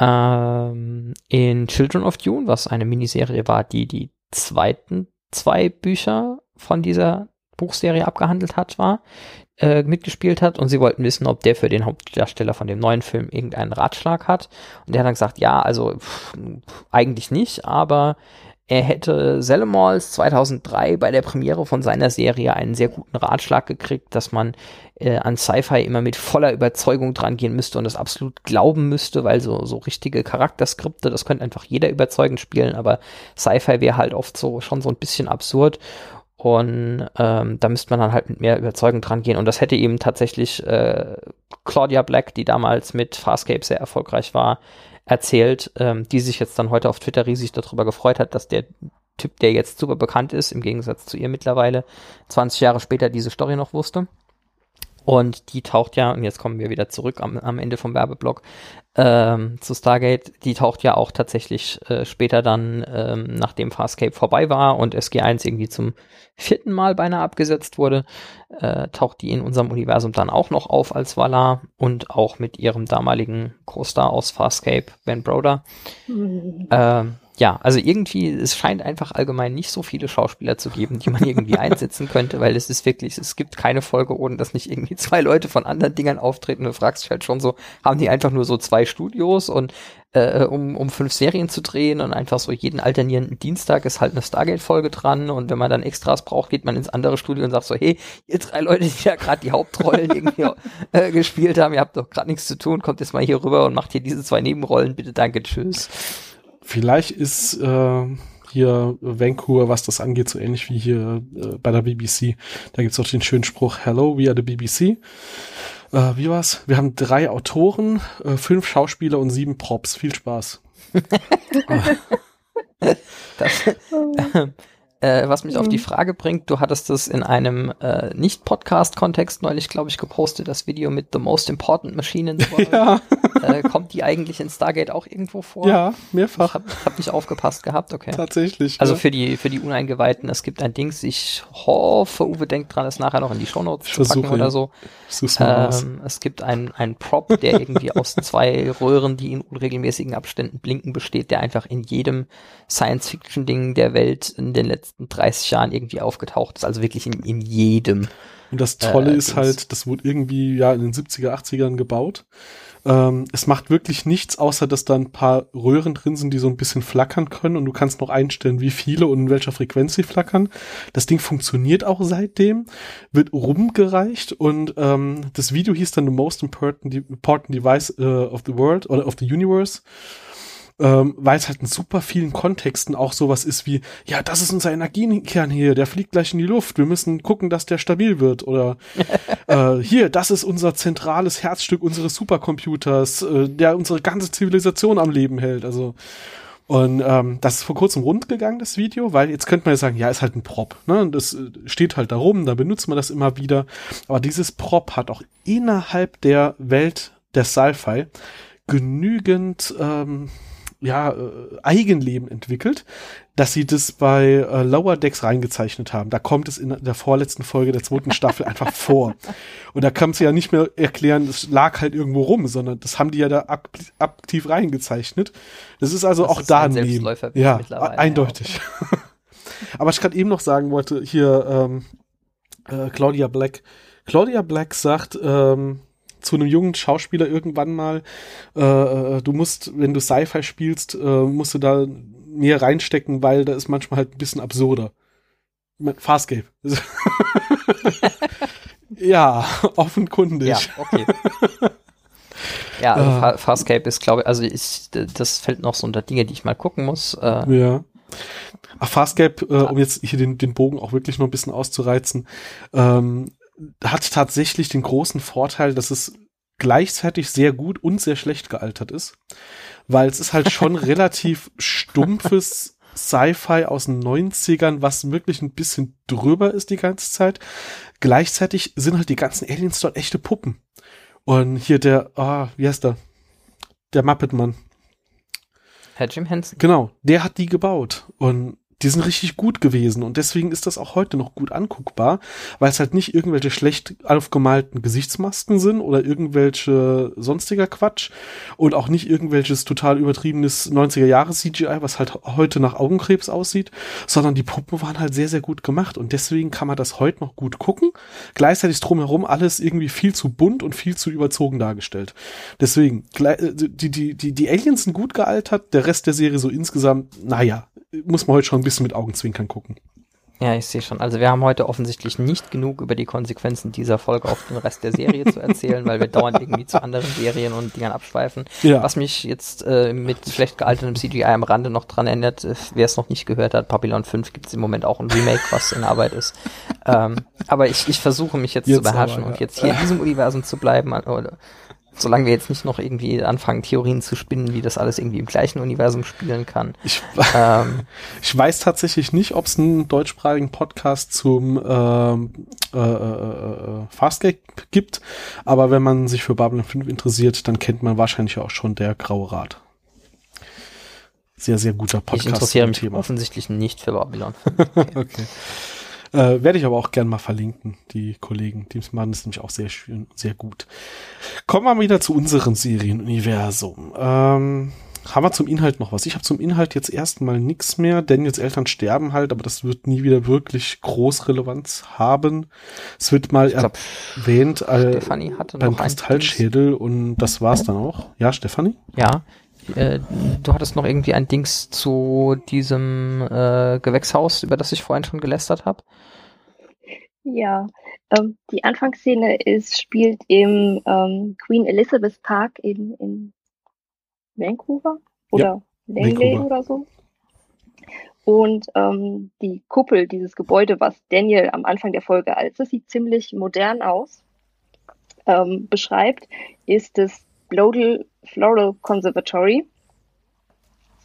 ähm, in Children of Dune, was eine Miniserie war, die die zweiten zwei Bücher von dieser Buchserie abgehandelt hat, war, äh, mitgespielt hat und sie wollten wissen, ob der für den Hauptdarsteller von dem neuen Film irgendeinen Ratschlag hat. Und der hat dann gesagt, ja, also pff, eigentlich nicht, aber er hätte Selemals 2003 bei der Premiere von seiner Serie einen sehr guten Ratschlag gekriegt, dass man äh, an Sci-Fi immer mit voller Überzeugung dran gehen müsste und es absolut glauben müsste, weil so, so richtige Charakterskripte, das könnte einfach jeder überzeugend spielen, aber Sci-Fi wäre halt oft so schon so ein bisschen absurd. Und ähm, da müsste man dann halt mit mehr Überzeugung dran gehen. Und das hätte eben tatsächlich äh, Claudia Black, die damals mit Farscape sehr erfolgreich war, erzählt, ähm, die sich jetzt dann heute auf Twitter riesig darüber gefreut hat, dass der Typ, der jetzt super bekannt ist, im Gegensatz zu ihr mittlerweile, 20 Jahre später diese Story noch wusste. Und die taucht ja, und jetzt kommen wir wieder zurück am, am Ende vom Werbeblock ähm, zu Stargate, die taucht ja auch tatsächlich äh, später dann, ähm, nachdem Farscape vorbei war und SG1 irgendwie zum vierten Mal beinahe abgesetzt wurde, äh, taucht die in unserem Universum dann auch noch auf als Valar und auch mit ihrem damaligen Co-Star aus Farscape, Ben Broder. Mhm. Ähm, ja, also irgendwie, es scheint einfach allgemein nicht so viele Schauspieler zu geben, die man irgendwie einsetzen könnte, weil es ist wirklich, es gibt keine Folge, ohne dass nicht irgendwie zwei Leute von anderen Dingern auftreten. Du fragst dich halt schon so, haben die einfach nur so zwei Studios und äh, um, um fünf Serien zu drehen und einfach so jeden alternierenden Dienstag ist halt eine Stargate-Folge dran und wenn man dann Extras braucht, geht man ins andere Studio und sagt so, hey, ihr drei Leute, die ja gerade die Hauptrollen irgendwie äh, gespielt haben, ihr habt doch gerade nichts zu tun, kommt jetzt mal hier rüber und macht hier diese zwei Nebenrollen, bitte danke, tschüss. Vielleicht ist äh, hier Vancouver, was das angeht, so ähnlich wie hier äh, bei der BBC. Da gibt's auch den schönen Spruch, Hello, we are the BBC. Äh, wie war's? Wir haben drei Autoren, äh, fünf Schauspieler und sieben Props. Viel Spaß. das, äh, was mich mhm. auf die mhm. Frage bringt, du hattest es in einem äh, Nicht-Podcast-Kontext neulich, glaube ich, gepostet, das Video mit The Most Important Machine in the World. Ja. Äh, kommt die eigentlich in Stargate auch irgendwo vor? Ja, mehrfach. Ich habe hab nicht aufgepasst gehabt, okay. Tatsächlich. Also ja. für die für die Uneingeweihten, es gibt ein Dings, ich hoffe, Uwe denkt dran, es nachher noch in die Shownotes zu packen oder so. Ähm, es gibt einen Prop, der irgendwie aus zwei Röhren, die in unregelmäßigen Abständen blinken, besteht, der einfach in jedem Science-Fiction-Ding der Welt in den letzten 30 Jahren irgendwie aufgetaucht ist. Also wirklich in, in jedem. Und das Tolle äh, ist halt, das wurde irgendwie ja in den 70er, 80ern gebaut. Ähm, es macht wirklich nichts, außer dass da ein paar Röhren drin sind, die so ein bisschen flackern können und du kannst noch einstellen, wie viele und in welcher Frequenz sie flackern. Das Ding funktioniert auch seitdem, wird rumgereicht und ähm, das Video hieß dann The Most Important, important Device uh, of the World oder of the Universe ähm, weil es halt in super vielen Kontexten auch sowas ist wie, ja, das ist unser Energiekern hier, der fliegt gleich in die Luft, wir müssen gucken, dass der stabil wird. Oder äh, hier, das ist unser zentrales Herzstück unseres Supercomputers, äh, der unsere ganze Zivilisation am Leben hält. Also und ähm, das ist vor kurzem rund gegangen, das Video, weil jetzt könnte man ja sagen, ja, ist halt ein Prop. Ne? Und das äh, steht halt da rum, da benutzt man das immer wieder. Aber dieses Prop hat auch innerhalb der Welt der Sci-Fi genügend ähm, ja, äh, Eigenleben entwickelt, dass sie das bei äh, Lower Decks reingezeichnet haben. Da kommt es in der vorletzten Folge der zweiten Staffel einfach vor. Und da kann sie ja nicht mehr erklären, es lag halt irgendwo rum, sondern das haben die ja da ak aktiv reingezeichnet. Das ist also das auch ist da neben. Ja, eindeutig. Ja, Aber ich gerade eben noch sagen wollte, hier ähm, äh, Claudia Black. Claudia Black sagt, ähm, zu einem jungen Schauspieler irgendwann mal, äh, äh, du musst, wenn du Sci-Fi spielst, äh, musst du da mehr reinstecken, weil da ist manchmal halt ein bisschen absurder. Farscape. ja, offenkundig. Ja, okay. Ja, also Farscape ist, glaube ich, also ich, das fällt noch so unter Dinge, die ich mal gucken muss. Äh, ja. Ach, Farscape, äh, um jetzt hier den, den Bogen auch wirklich noch ein bisschen auszureizen, ähm, hat tatsächlich den großen Vorteil, dass es gleichzeitig sehr gut und sehr schlecht gealtert ist, weil es ist halt schon relativ stumpfes Sci-Fi aus den 90ern, was wirklich ein bisschen drüber ist die ganze Zeit. Gleichzeitig sind halt die ganzen Aliens dort echte Puppen. Und hier der, ah, wie heißt der? Der Muppet-Mann. Herr Jim Henson. Genau, der hat die gebaut. Und die sind richtig gut gewesen und deswegen ist das auch heute noch gut anguckbar, weil es halt nicht irgendwelche schlecht aufgemalten Gesichtsmasken sind oder irgendwelche sonstiger Quatsch und auch nicht irgendwelches total übertriebenes 90er Jahre CGI, was halt heute nach Augenkrebs aussieht, sondern die Puppen waren halt sehr, sehr gut gemacht und deswegen kann man das heute noch gut gucken. Gleichzeitig ist drumherum alles irgendwie viel zu bunt und viel zu überzogen dargestellt. Deswegen, die, die, die, die Aliens sind gut gealtert, der Rest der Serie so insgesamt, naja, muss man heute schon ein bisschen mit Augenzwinkern gucken. Ja, ich sehe schon. Also wir haben heute offensichtlich nicht genug über die Konsequenzen dieser Folge auf den Rest der Serie zu erzählen, weil wir dauernd irgendwie zu anderen Serien und Dingern abschweifen. Ja. Was mich jetzt äh, mit schlecht gealtertem CGI am Rande noch dran ändert, äh, wer es noch nicht gehört hat, Babylon 5 gibt es im Moment auch ein Remake, was in Arbeit ist. Ähm, aber ich, ich versuche mich jetzt, jetzt zu beherrschen aber, ja. und jetzt hier in diesem Universum zu bleiben. Oder, solange wir jetzt nicht noch irgendwie anfangen, Theorien zu spinnen, wie das alles irgendwie im gleichen Universum spielen kann. Ich, ähm, ich weiß tatsächlich nicht, ob es einen deutschsprachigen Podcast zum ähm, äh, äh, äh, Fastgag gibt, aber wenn man sich für Babylon 5 interessiert, dann kennt man wahrscheinlich auch schon der Graue Rat. Sehr, sehr guter Podcast. Ich interessiere mich Thema. offensichtlich nicht für Babylon. okay. Äh, Werde ich aber auch gern mal verlinken, die Kollegen. Die machen das nämlich auch sehr schön, sehr gut. Kommen wir wieder zu unserem Serienuniversum. Ähm, haben wir zum Inhalt noch was? Ich habe zum Inhalt jetzt erstmal nichts mehr. Daniels Eltern sterben halt, aber das wird nie wieder wirklich groß Relevanz haben. Es wird mal glaub, erwähnt äh, beim Kristallschädel und das war's dann auch. Ja, Stefanie? Ja. Äh, du hattest noch irgendwie ein Dings zu diesem äh, Gewächshaus, über das ich vorhin schon gelästert habe. Ja, ähm, die Anfangsszene ist, spielt im ähm, Queen Elizabeth Park in, in Vancouver oder ja, Langley oder so. Und ähm, die Kuppel, dieses Gebäude, was Daniel am Anfang der Folge als, das sieht ziemlich modern aus, ähm, beschreibt, ist das Blodel Floral Conservatory.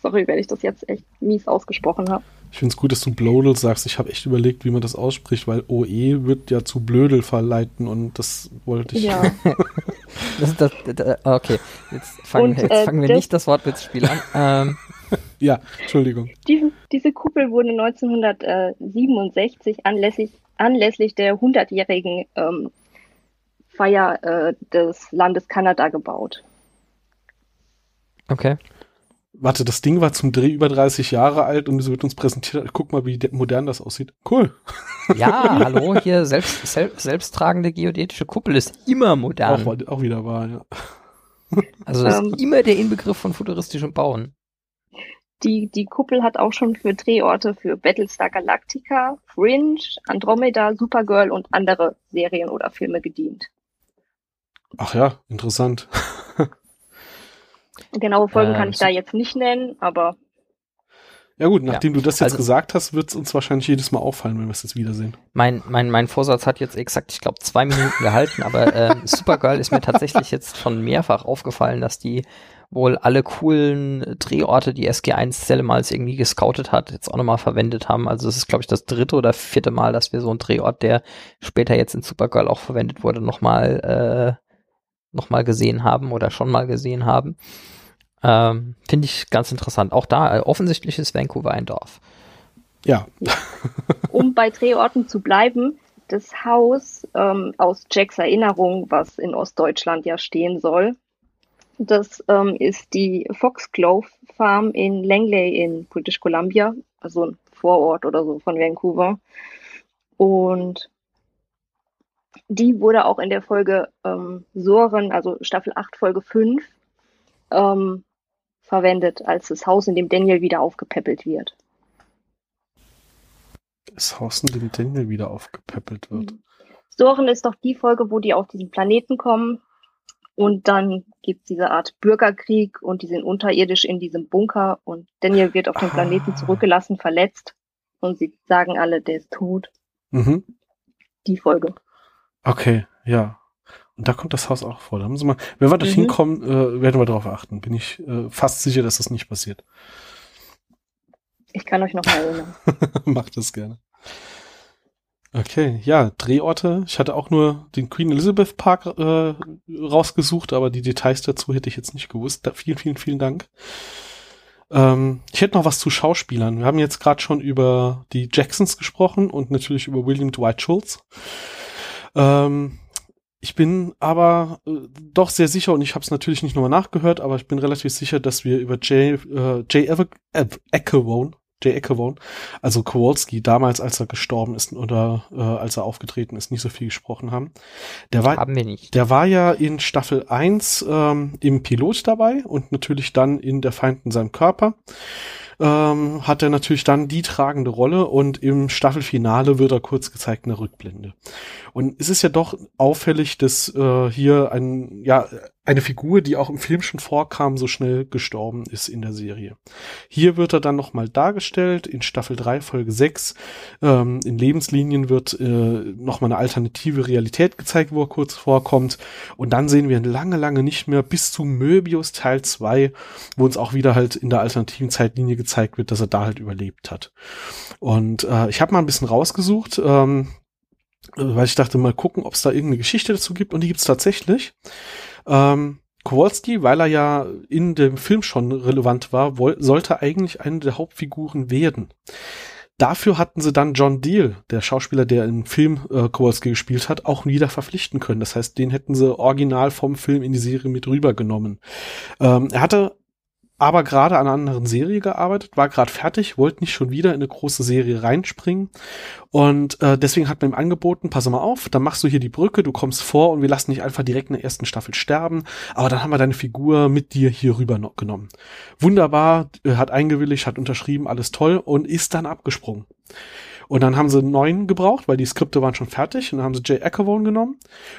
Sorry, wenn ich das jetzt echt mies ausgesprochen habe. Ich finde es gut, dass du Blodel sagst. Ich habe echt überlegt, wie man das ausspricht, weil OE wird ja zu Blödel verleiten und das wollte ich. Ja. das, das, das, okay, jetzt fangen, und, jetzt äh, fangen wir nicht das Wortwitzspiel an. Ähm. ja, Entschuldigung. Diese, diese Kuppel wurde 1967 anlässlich, anlässlich der 100-jährigen ähm, Feier äh, des Landes Kanada gebaut. Okay. Warte, das Ding war zum Dreh über 30 Jahre alt und es wird uns präsentiert. Guck mal, wie modern das aussieht. Cool. Ja, hallo, hier selbst, selbst, selbsttragende geodätische Kuppel ist immer modern. Auch, auch wieder wahr, ja. Also das ist ähm. immer der Inbegriff von futuristischem Bauen. Die, die Kuppel hat auch schon für Drehorte für Battlestar Galactica, Fringe, Andromeda, Supergirl und andere Serien oder Filme gedient. Ach ja, interessant. Genaue Folgen äh, kann ich da jetzt nicht nennen, aber. Ja gut, nachdem ja. du das jetzt also, gesagt hast, wird es uns wahrscheinlich jedes Mal auffallen, wenn wir es jetzt wiedersehen. Mein, mein, mein Vorsatz hat jetzt exakt, ich glaube, zwei Minuten gehalten, aber äh, Supergirl ist mir tatsächlich jetzt schon mehrfach aufgefallen, dass die wohl alle coolen Drehorte, die SG1 Zellemals irgendwie gescoutet hat, jetzt auch nochmal verwendet haben. Also es ist, glaube ich, das dritte oder vierte Mal, dass wir so einen Drehort, der später jetzt in Supergirl auch verwendet wurde, nochmal äh, noch mal gesehen haben oder schon mal gesehen haben. Ähm, Finde ich ganz interessant. Auch da, äh, offensichtlich ist Vancouver ein Dorf. Ja. um bei Drehorten zu bleiben, das Haus ähm, aus Jacks Erinnerung, was in Ostdeutschland ja stehen soll, das ähm, ist die Foxglove Farm in Langley in British Columbia, also ein Vorort oder so von Vancouver. Und die wurde auch in der Folge ähm, Soren, also Staffel 8, Folge 5, ähm, verwendet als das Haus, in dem Daniel wieder aufgepäppelt wird. Das Haus, in dem Daniel wieder aufgepäppelt wird. Soren ist doch die Folge, wo die auf diesen Planeten kommen Und dann gibt es diese Art Bürgerkrieg und die sind unterirdisch in diesem Bunker und Daniel wird auf dem Planeten Ah. zurückgelassen, verletzt und sie sagen alle, der ist tot. Mhm. Die Folge. Okay, ja. Und da kommt das Haus auch vor. Da müssen wir, wenn wir dorthin Mhm. kommen, äh, werden wir darauf achten. Bin ich äh, fast sicher, dass das nicht passiert. Ich kann euch noch mal erinnern. Macht das gerne. Okay, ja, Drehorte. Ich hatte auch nur den Queen Elizabeth Park äh, rausgesucht, aber die Details dazu hätte ich jetzt nicht gewusst. Da, vielen, vielen, vielen Dank. Ähm, ich hätte noch was zu Schauspielern. Wir haben jetzt gerade schon über die Jacksons gesprochen und natürlich über William Dwight Schultz. Ähm, ich bin aber äh, doch sehr sicher, und ich habe es natürlich nicht nochmal nachgehört, aber ich bin relativ sicher, dass wir über Jay, äh, Jay Ever Ev Eckewone, Jay Eckewone, also Kowalski, damals, als er gestorben ist oder äh, als er aufgetreten ist, nicht so viel gesprochen haben. Der war, Haben wir nicht. der war ja in Staffel 1 ähm, im Pilot dabei und natürlich dann in Der Feind in seinem Körper. Ähm, hat er natürlich dann die tragende Rolle und im Staffelfinale wird er kurz gezeigt in der Rückblende. Und es ist ja doch auffällig, dass äh, hier ein, ja, eine Figur, die auch im Film schon vorkam, so schnell gestorben ist in der Serie. Hier wird er dann nochmal dargestellt in Staffel 3, Folge 6. Ähm, in Lebenslinien wird äh, nochmal eine alternative Realität gezeigt, wo er kurz vorkommt. Und dann sehen wir ihn lange, lange nicht mehr bis zu Möbius Teil 2, wo uns auch wieder halt in der alternativen Zeitlinie gezeigt wird, dass er da halt überlebt hat. Und äh, ich habe mal ein bisschen rausgesucht, ähm, weil ich dachte, mal gucken, ob es da irgendeine Geschichte dazu gibt. Und die gibt's tatsächlich. Ähm, Kowalski, weil er ja in dem Film schon relevant war, sollte eigentlich eine der Hauptfiguren werden. Dafür hatten sie dann John Deal, der Schauspieler, der im Film äh, Kowalski gespielt hat, auch wieder verpflichten können. Das heißt, den hätten sie original vom Film in die Serie mit rübergenommen. Ähm, er hatte aber gerade an einer anderen Serie gearbeitet, war gerade fertig, wollte nicht schon wieder in eine große Serie reinspringen und äh, deswegen hat man ihm angeboten, pass mal auf, dann machst du hier die Brücke, du kommst vor und wir lassen dich einfach direkt in der ersten Staffel sterben, aber dann haben wir deine Figur mit dir hier rüber genommen. Wunderbar, er hat eingewilligt, hat unterschrieben, alles toll und ist dann abgesprungen. Und dann haben sie einen neuen gebraucht, weil die Skripte waren schon fertig. Und dann haben sie Jay Ackervone genommen.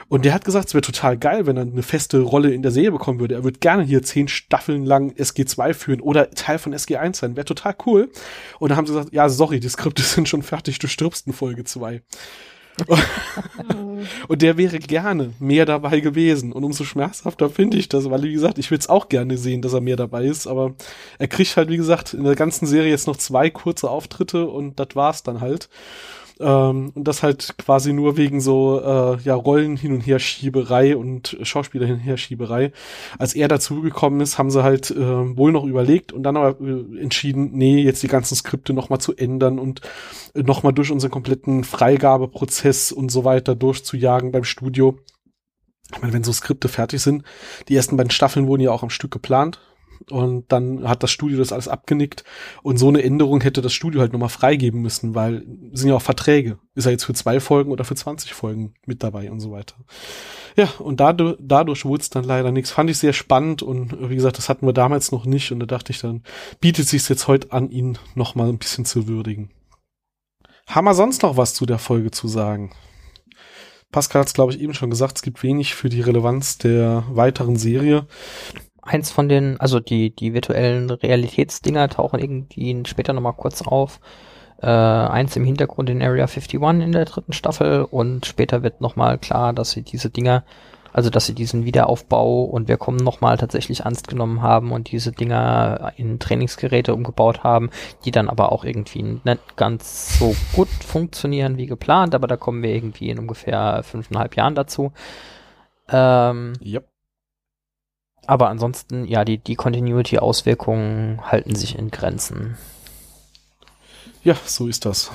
Und der hat gesagt, es wäre total geil, wenn er eine feste Rolle in der Serie bekommen würde. Er würde gerne hier zehn Staffeln lang SG2 führen oder Teil von SG1 sein. Wäre total cool. Und dann haben sie gesagt, ja, sorry, die Skripte sind schon fertig, du stirbst in Folge 2. Und der wäre gerne mehr dabei gewesen. Und umso schmerzhafter finde ich das, weil, wie gesagt, ich würde es auch gerne sehen, dass er mehr dabei ist. Aber er kriegt halt, wie gesagt, in der ganzen Serie jetzt noch zwei kurze Auftritte und das war's dann halt. Ähm, und das halt quasi nur wegen so äh, ja Rollen hin und her Schieberei und Schauspieler hin und her Schieberei. Als er dazugekommen ist, haben sie halt äh, wohl noch überlegt und dann aber äh, entschieden, nee, jetzt die ganzen Skripte noch mal zu ändern und äh, noch mal durch unseren kompletten Freigabeprozess und so weiter durchzujagen beim Studio. Ich meine, wenn so Skripte fertig sind, die ersten beiden Staffeln wurden ja auch am Stück geplant, und dann hat das Studio das alles abgenickt. Und so eine Änderung hätte das Studio halt nochmal freigeben müssen, weil sind ja auch Verträge. Ist er jetzt für zwei Folgen oder für 20 Folgen mit dabei und so weiter. Ja, und dadurch, dadurch wurde es dann leider nichts. Fand ich sehr spannend und wie gesagt, das hatten wir damals noch nicht. Und da dachte ich dann, bietet sich jetzt heute an, ihn nochmal ein bisschen zu würdigen. Haben wir sonst noch was zu der Folge zu sagen? Pascal hat es, glaube ich, eben schon gesagt, es gibt wenig für die Relevanz der weiteren Serie eins von den, also die, die virtuellen Realitätsdinger tauchen irgendwie später nochmal kurz auf. Äh, eins im Hintergrund in Area 51 in der dritten Staffel und später wird nochmal klar, dass sie diese Dinger, also dass sie diesen Wiederaufbau und wir kommen nochmal tatsächlich ernst genommen haben und diese Dinger in Trainingsgeräte umgebaut haben, die dann aber auch irgendwie nicht ganz so gut funktionieren wie geplant, aber da kommen wir irgendwie in ungefähr fünfeinhalb Jahren dazu. Ähm, yep. Aber ansonsten, ja, die, die Continuity-Auswirkungen halten sich in Grenzen. Ja, so ist das.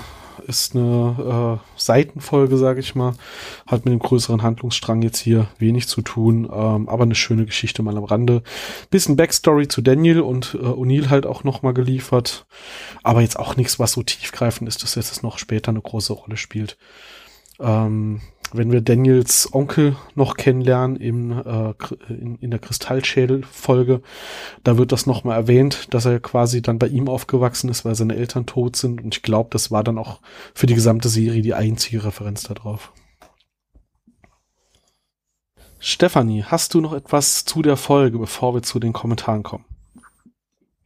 Ist eine äh, Seitenfolge, sage ich mal. Hat mit dem größeren Handlungsstrang jetzt hier wenig zu tun, ähm, aber eine schöne Geschichte mal am Rande. Bisschen Backstory zu Daniel und äh, O'Neill halt auch noch mal geliefert. Aber jetzt auch nichts, was so tiefgreifend ist, dass jetzt noch später eine große Rolle spielt. Ähm, wenn wir Daniels Onkel noch kennenlernen im, äh, in, in der Kristallschädel-Folge, da wird das nochmal erwähnt, dass er quasi dann bei ihm aufgewachsen ist, weil seine Eltern tot sind. Und ich glaube, das war dann auch für die gesamte Serie die einzige Referenz darauf. Stefanie, hast du noch etwas zu der Folge, bevor wir zu den Kommentaren kommen?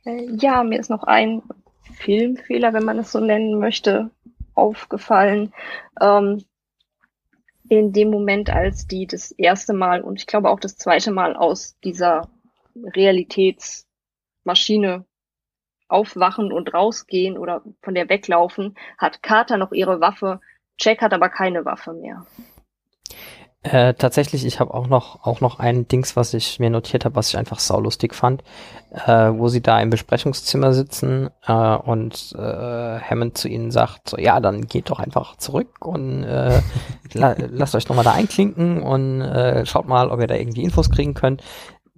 Äh, ja, mir ist noch ein Filmfehler, wenn man es so nennen möchte, aufgefallen. Ähm, in dem Moment, als die das erste Mal und ich glaube auch das zweite Mal aus dieser Realitätsmaschine aufwachen und rausgehen oder von der weglaufen, hat Carter noch ihre Waffe, Jack hat aber keine Waffe mehr. Äh, tatsächlich, ich habe auch noch auch noch ein Dings, was ich mir notiert habe, was ich einfach saulustig fand, äh, wo sie da im Besprechungszimmer sitzen äh, und äh, Hammond zu ihnen sagt, so ja, dann geht doch einfach zurück und äh, la lasst euch nochmal da einklinken und äh, schaut mal, ob ihr da irgendwie Infos kriegen könnt.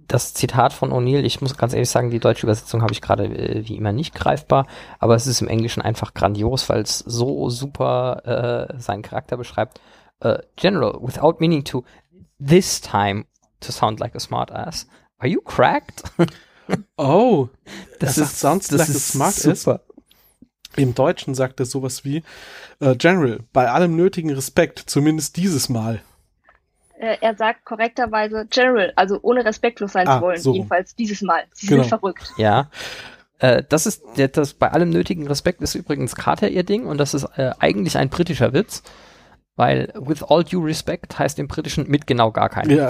Das Zitat von O'Neill, ich muss ganz ehrlich sagen, die deutsche Übersetzung habe ich gerade wie immer nicht greifbar, aber es ist im Englischen einfach grandios, weil es so super seinen Charakter beschreibt uh, General, without meaning to this time to sound like a smart ass. Are you cracked? oh, das, das ist, sounds das like ist a smart super. ass. Im Deutschen sagt er sowas wie uh, General, bei allem nötigen Respekt, zumindest dieses Mal. Äh, er sagt korrekterweise General, also ohne respektlos sein ah, zu wollen, so. jedenfalls dieses Mal. Sie genau. sind verrückt. Ja. Äh, das ist das bei allem nötigen Respekt ist übrigens Carter ihr Ding und das ist äh, eigentlich ein britischer Witz. Weil with all due respect heißt im Britischen mit genau gar keinem. Ja.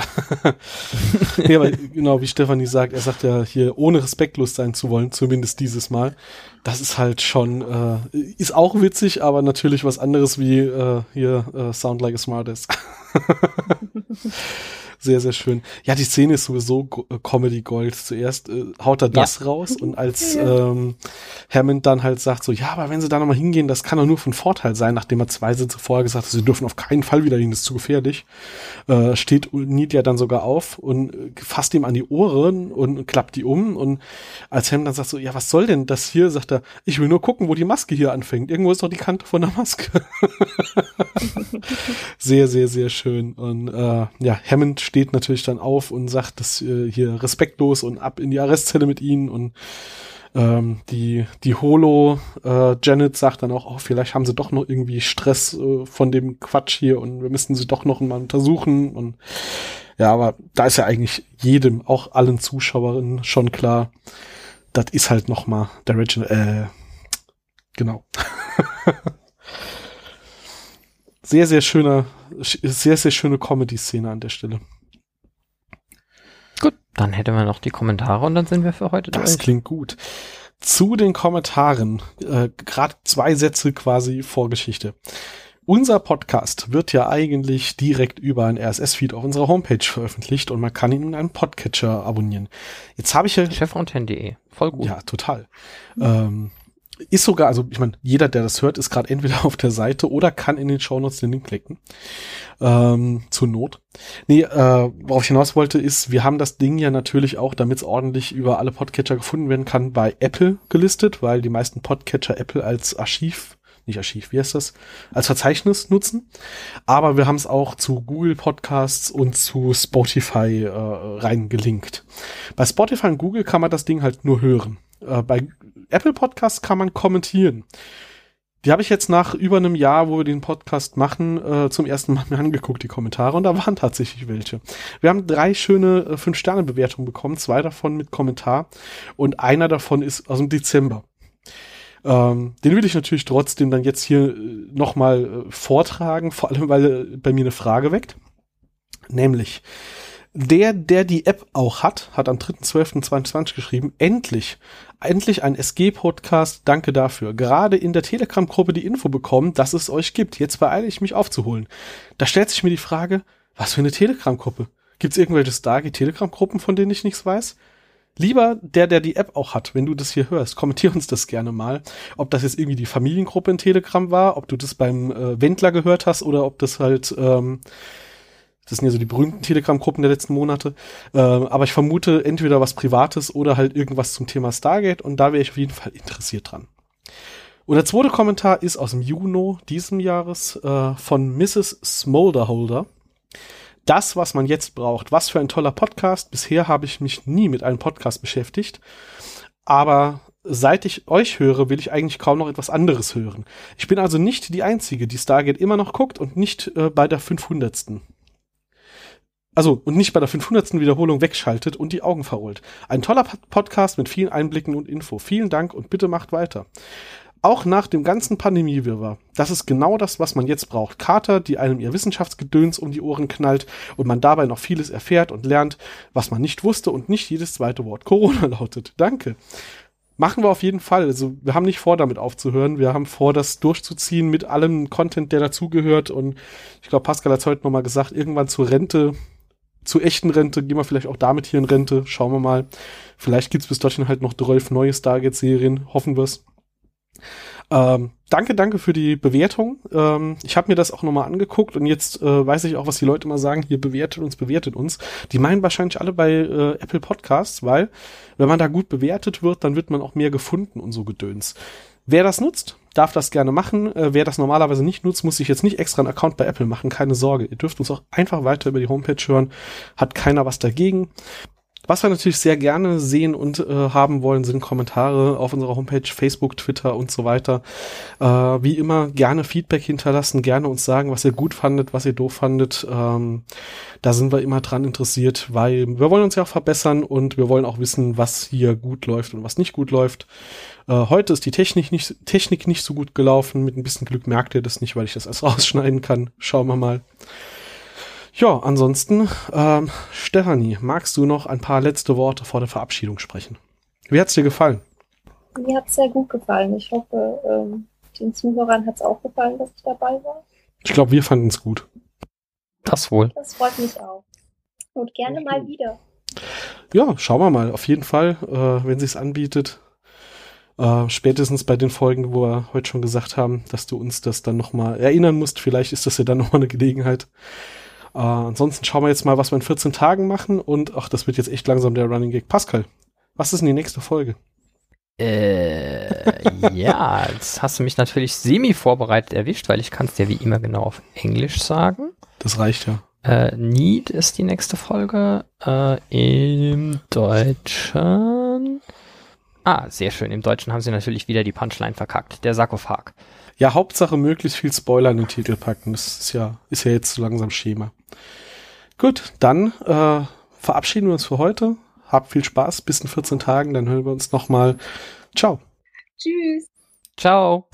ja, aber genau wie Stefanie sagt, er sagt ja hier ohne respektlos sein zu wollen, zumindest dieses Mal. Das ist halt schon, äh, ist auch witzig, aber natürlich was anderes wie äh, hier äh, Sound Like a Smartass. Sehr, sehr schön. Ja, die Szene ist sowieso äh, Comedy Gold. Zuerst äh, haut er das ja. raus und als ähm, Hammond dann halt sagt so, ja, aber wenn sie da nochmal hingehen, das kann doch nur von Vorteil sein, nachdem er zwei Sätze vorher gesagt hat, sie dürfen auf keinen Fall wieder hin, das ist zu gefährlich, äh, steht Nidia dann sogar auf und äh, fasst ihm an die Ohren und klappt die um und als Hammond dann sagt so, ja, was soll denn das hier, sagt er, ich will nur gucken, wo die Maske hier anfängt. Irgendwo ist doch die Kante von der Maske. sehr, sehr, sehr schön und äh, ja, Hammond steht natürlich dann auf und sagt, dass äh, hier respektlos und ab in die Arrestzelle mit ihnen und ähm, die die Holo äh, Janet sagt dann auch, oh, vielleicht haben sie doch noch irgendwie Stress äh, von dem Quatsch hier und wir müssen sie doch noch mal untersuchen und ja, aber da ist ja eigentlich jedem, auch allen Zuschauerinnen schon klar, das ist halt noch mal der Reginald, äh, genau. sehr, sehr schöner, sehr, sehr schöne Comedy-Szene an der Stelle. Gut, dann hätten wir noch die Kommentare und dann sind wir für heute das durch. Das klingt gut. Zu den Kommentaren, äh, gerade zwei Sätze quasi Vorgeschichte. Unser Podcast wird ja eigentlich direkt über ein RSS-Feed auf unserer Homepage veröffentlicht und man kann ihn in einem Podcatcher abonnieren. Jetzt habe ich ja... Chefronten.de, voll gut. Ja, total. Mhm. Ähm, ist sogar, also ich meine, jeder, der das hört, ist gerade entweder auf der Seite oder kann in den Shownotes den Link klicken. Ähm, zur Not. Nee, äh, worauf ich hinaus wollte, ist, wir haben das Ding ja natürlich auch, damit es ordentlich über alle Podcatcher gefunden werden kann, bei Apple gelistet, weil die meisten Podcatcher Apple als Archiv nicht Archiv, wie heißt das, als Verzeichnis nutzen. Aber wir haben es auch zu Google Podcasts und zu Spotify äh, reingelinkt. Bei Spotify und Google kann man das Ding halt nur hören. Äh, bei Apple Podcasts kann man kommentieren. Die habe ich jetzt nach über einem Jahr, wo wir den Podcast machen, äh, zum ersten Mal mir angeguckt, die Kommentare, und da waren tatsächlich welche. Wir haben drei schöne äh, Fünf-Sterne-Bewertungen bekommen, zwei davon mit Kommentar und einer davon ist aus dem Dezember. Ähm, den will ich natürlich trotzdem dann jetzt hier äh, nochmal äh, vortragen, vor allem weil er bei mir eine Frage weckt. Nämlich, der, der die App auch hat, hat am 3.12.2020 geschrieben, endlich, endlich ein SG-Podcast, danke dafür. Gerade in der Telegram-Gruppe die Info bekommen, dass es euch gibt. Jetzt beeile ich mich aufzuholen. Da stellt sich mir die Frage, was für eine Telegram-Gruppe? Gibt es irgendwelche Stargate-Telegram-Gruppen, von denen ich nichts weiß? Lieber der, der die App auch hat, wenn du das hier hörst, kommentier uns das gerne mal. Ob das jetzt irgendwie die Familiengruppe in Telegram war, ob du das beim äh, Wendler gehört hast oder ob das halt ähm, das sind ja so die berühmten Telegram-Gruppen der letzten Monate. Äh, aber ich vermute entweder was Privates oder halt irgendwas zum Thema Stargate und da wäre ich auf jeden Fall interessiert dran. Und der zweite Kommentar ist aus dem Juni diesem Jahres äh, von Mrs. Smolderholder. Das, was man jetzt braucht. Was für ein toller Podcast. Bisher habe ich mich nie mit einem Podcast beschäftigt. Aber seit ich euch höre, will ich eigentlich kaum noch etwas anderes hören. Ich bin also nicht die Einzige, die Stargate immer noch guckt und nicht äh, bei der 500. also und nicht bei der 500. Wiederholung wegschaltet und die Augen verholt. Ein toller Podcast mit vielen Einblicken und Info. Vielen Dank und bitte macht weiter. Auch nach dem ganzen Pandemiewirrwarr. Das ist genau das, was man jetzt braucht. Kater, die einem ihr Wissenschaftsgedöns um die Ohren knallt und man dabei noch vieles erfährt und lernt, was man nicht wusste und nicht jedes zweite Wort Corona lautet. Danke. Machen wir auf jeden Fall. Also wir haben nicht vor, damit aufzuhören. Wir haben vor, das durchzuziehen mit allem Content, der dazugehört. Und ich glaube, Pascal hat es heute nochmal gesagt, irgendwann zur Rente zur echten Rente, gehen wir vielleicht auch damit hier in Rente, schauen wir mal. Vielleicht gibt's bis dorthin halt noch 12 neue Stargate-Serien, hoffen wir's. Ähm, danke, danke für die Bewertung. Ähm, ich habe mir das auch nochmal angeguckt und jetzt äh, weiß ich auch, was die Leute immer sagen, hier bewertet uns, bewertet uns. Die meinen wahrscheinlich alle bei äh, Apple Podcasts, weil wenn man da gut bewertet wird, dann wird man auch mehr gefunden und so gedöns. Wer das nutzt, darf das gerne machen. Äh, wer das normalerweise nicht nutzt, muss sich jetzt nicht extra einen Account bei Apple machen. Keine Sorge. Ihr dürft uns auch einfach weiter über die Homepage hören. Hat keiner was dagegen. Was wir natürlich sehr gerne sehen und äh, haben wollen, sind Kommentare auf unserer Homepage, Facebook, Twitter und so weiter. Äh, wie immer gerne Feedback hinterlassen, gerne uns sagen, was ihr gut fandet, was ihr doof fandet. Ähm, da sind wir immer dran interessiert, weil wir wollen uns ja auch verbessern und wir wollen auch wissen, was hier gut läuft und was nicht gut läuft. Äh, heute ist die Technik nicht, Technik nicht so gut gelaufen. Mit ein bisschen Glück merkt ihr das nicht, weil ich das erst rausschneiden kann. Schauen wir mal. Ja, ansonsten, ähm, Stefanie, magst du noch ein paar letzte Worte vor der Verabschiedung sprechen? Wie hat's dir gefallen? Mir hat's sehr gut gefallen. Ich hoffe, ähm, den Zuhörern hat's auch gefallen, dass ich dabei war. Ich glaube, wir fanden es gut. Das wohl. Das freut mich auch. Und gerne mal wieder. Ja, schauen wir mal. Auf jeden Fall, äh, wenn sich's anbietet. Äh, spätestens bei den Folgen, wo wir heute schon gesagt haben, dass du uns das dann nochmal erinnern musst. Vielleicht ist das ja dann nochmal eine Gelegenheit. Äh, ansonsten schauen wir jetzt mal, was wir in 14 Tagen machen. Und ach, das wird jetzt echt langsam der Running Gag. Pascal, was ist denn die nächste Folge? Äh, ja, jetzt hast du mich natürlich semi vorbereitet erwischt, weil ich kann es dir wie immer genau auf Englisch sagen. Das reicht ja. Äh, Need ist die nächste Folge. Äh, Im Deutschen. Ah, sehr schön. Im Deutschen haben sie natürlich wieder die Punchline verkackt. Der Sarkophag. Ja, Hauptsache möglichst viel Spoiler in den Titel packen. Das ist ja, ist ja jetzt so langsam Schema. Gut, dann äh, verabschieden wir uns für heute. Habt viel Spaß bis in 14 Tagen, dann hören wir uns nochmal. Ciao. Tschüss. Ciao.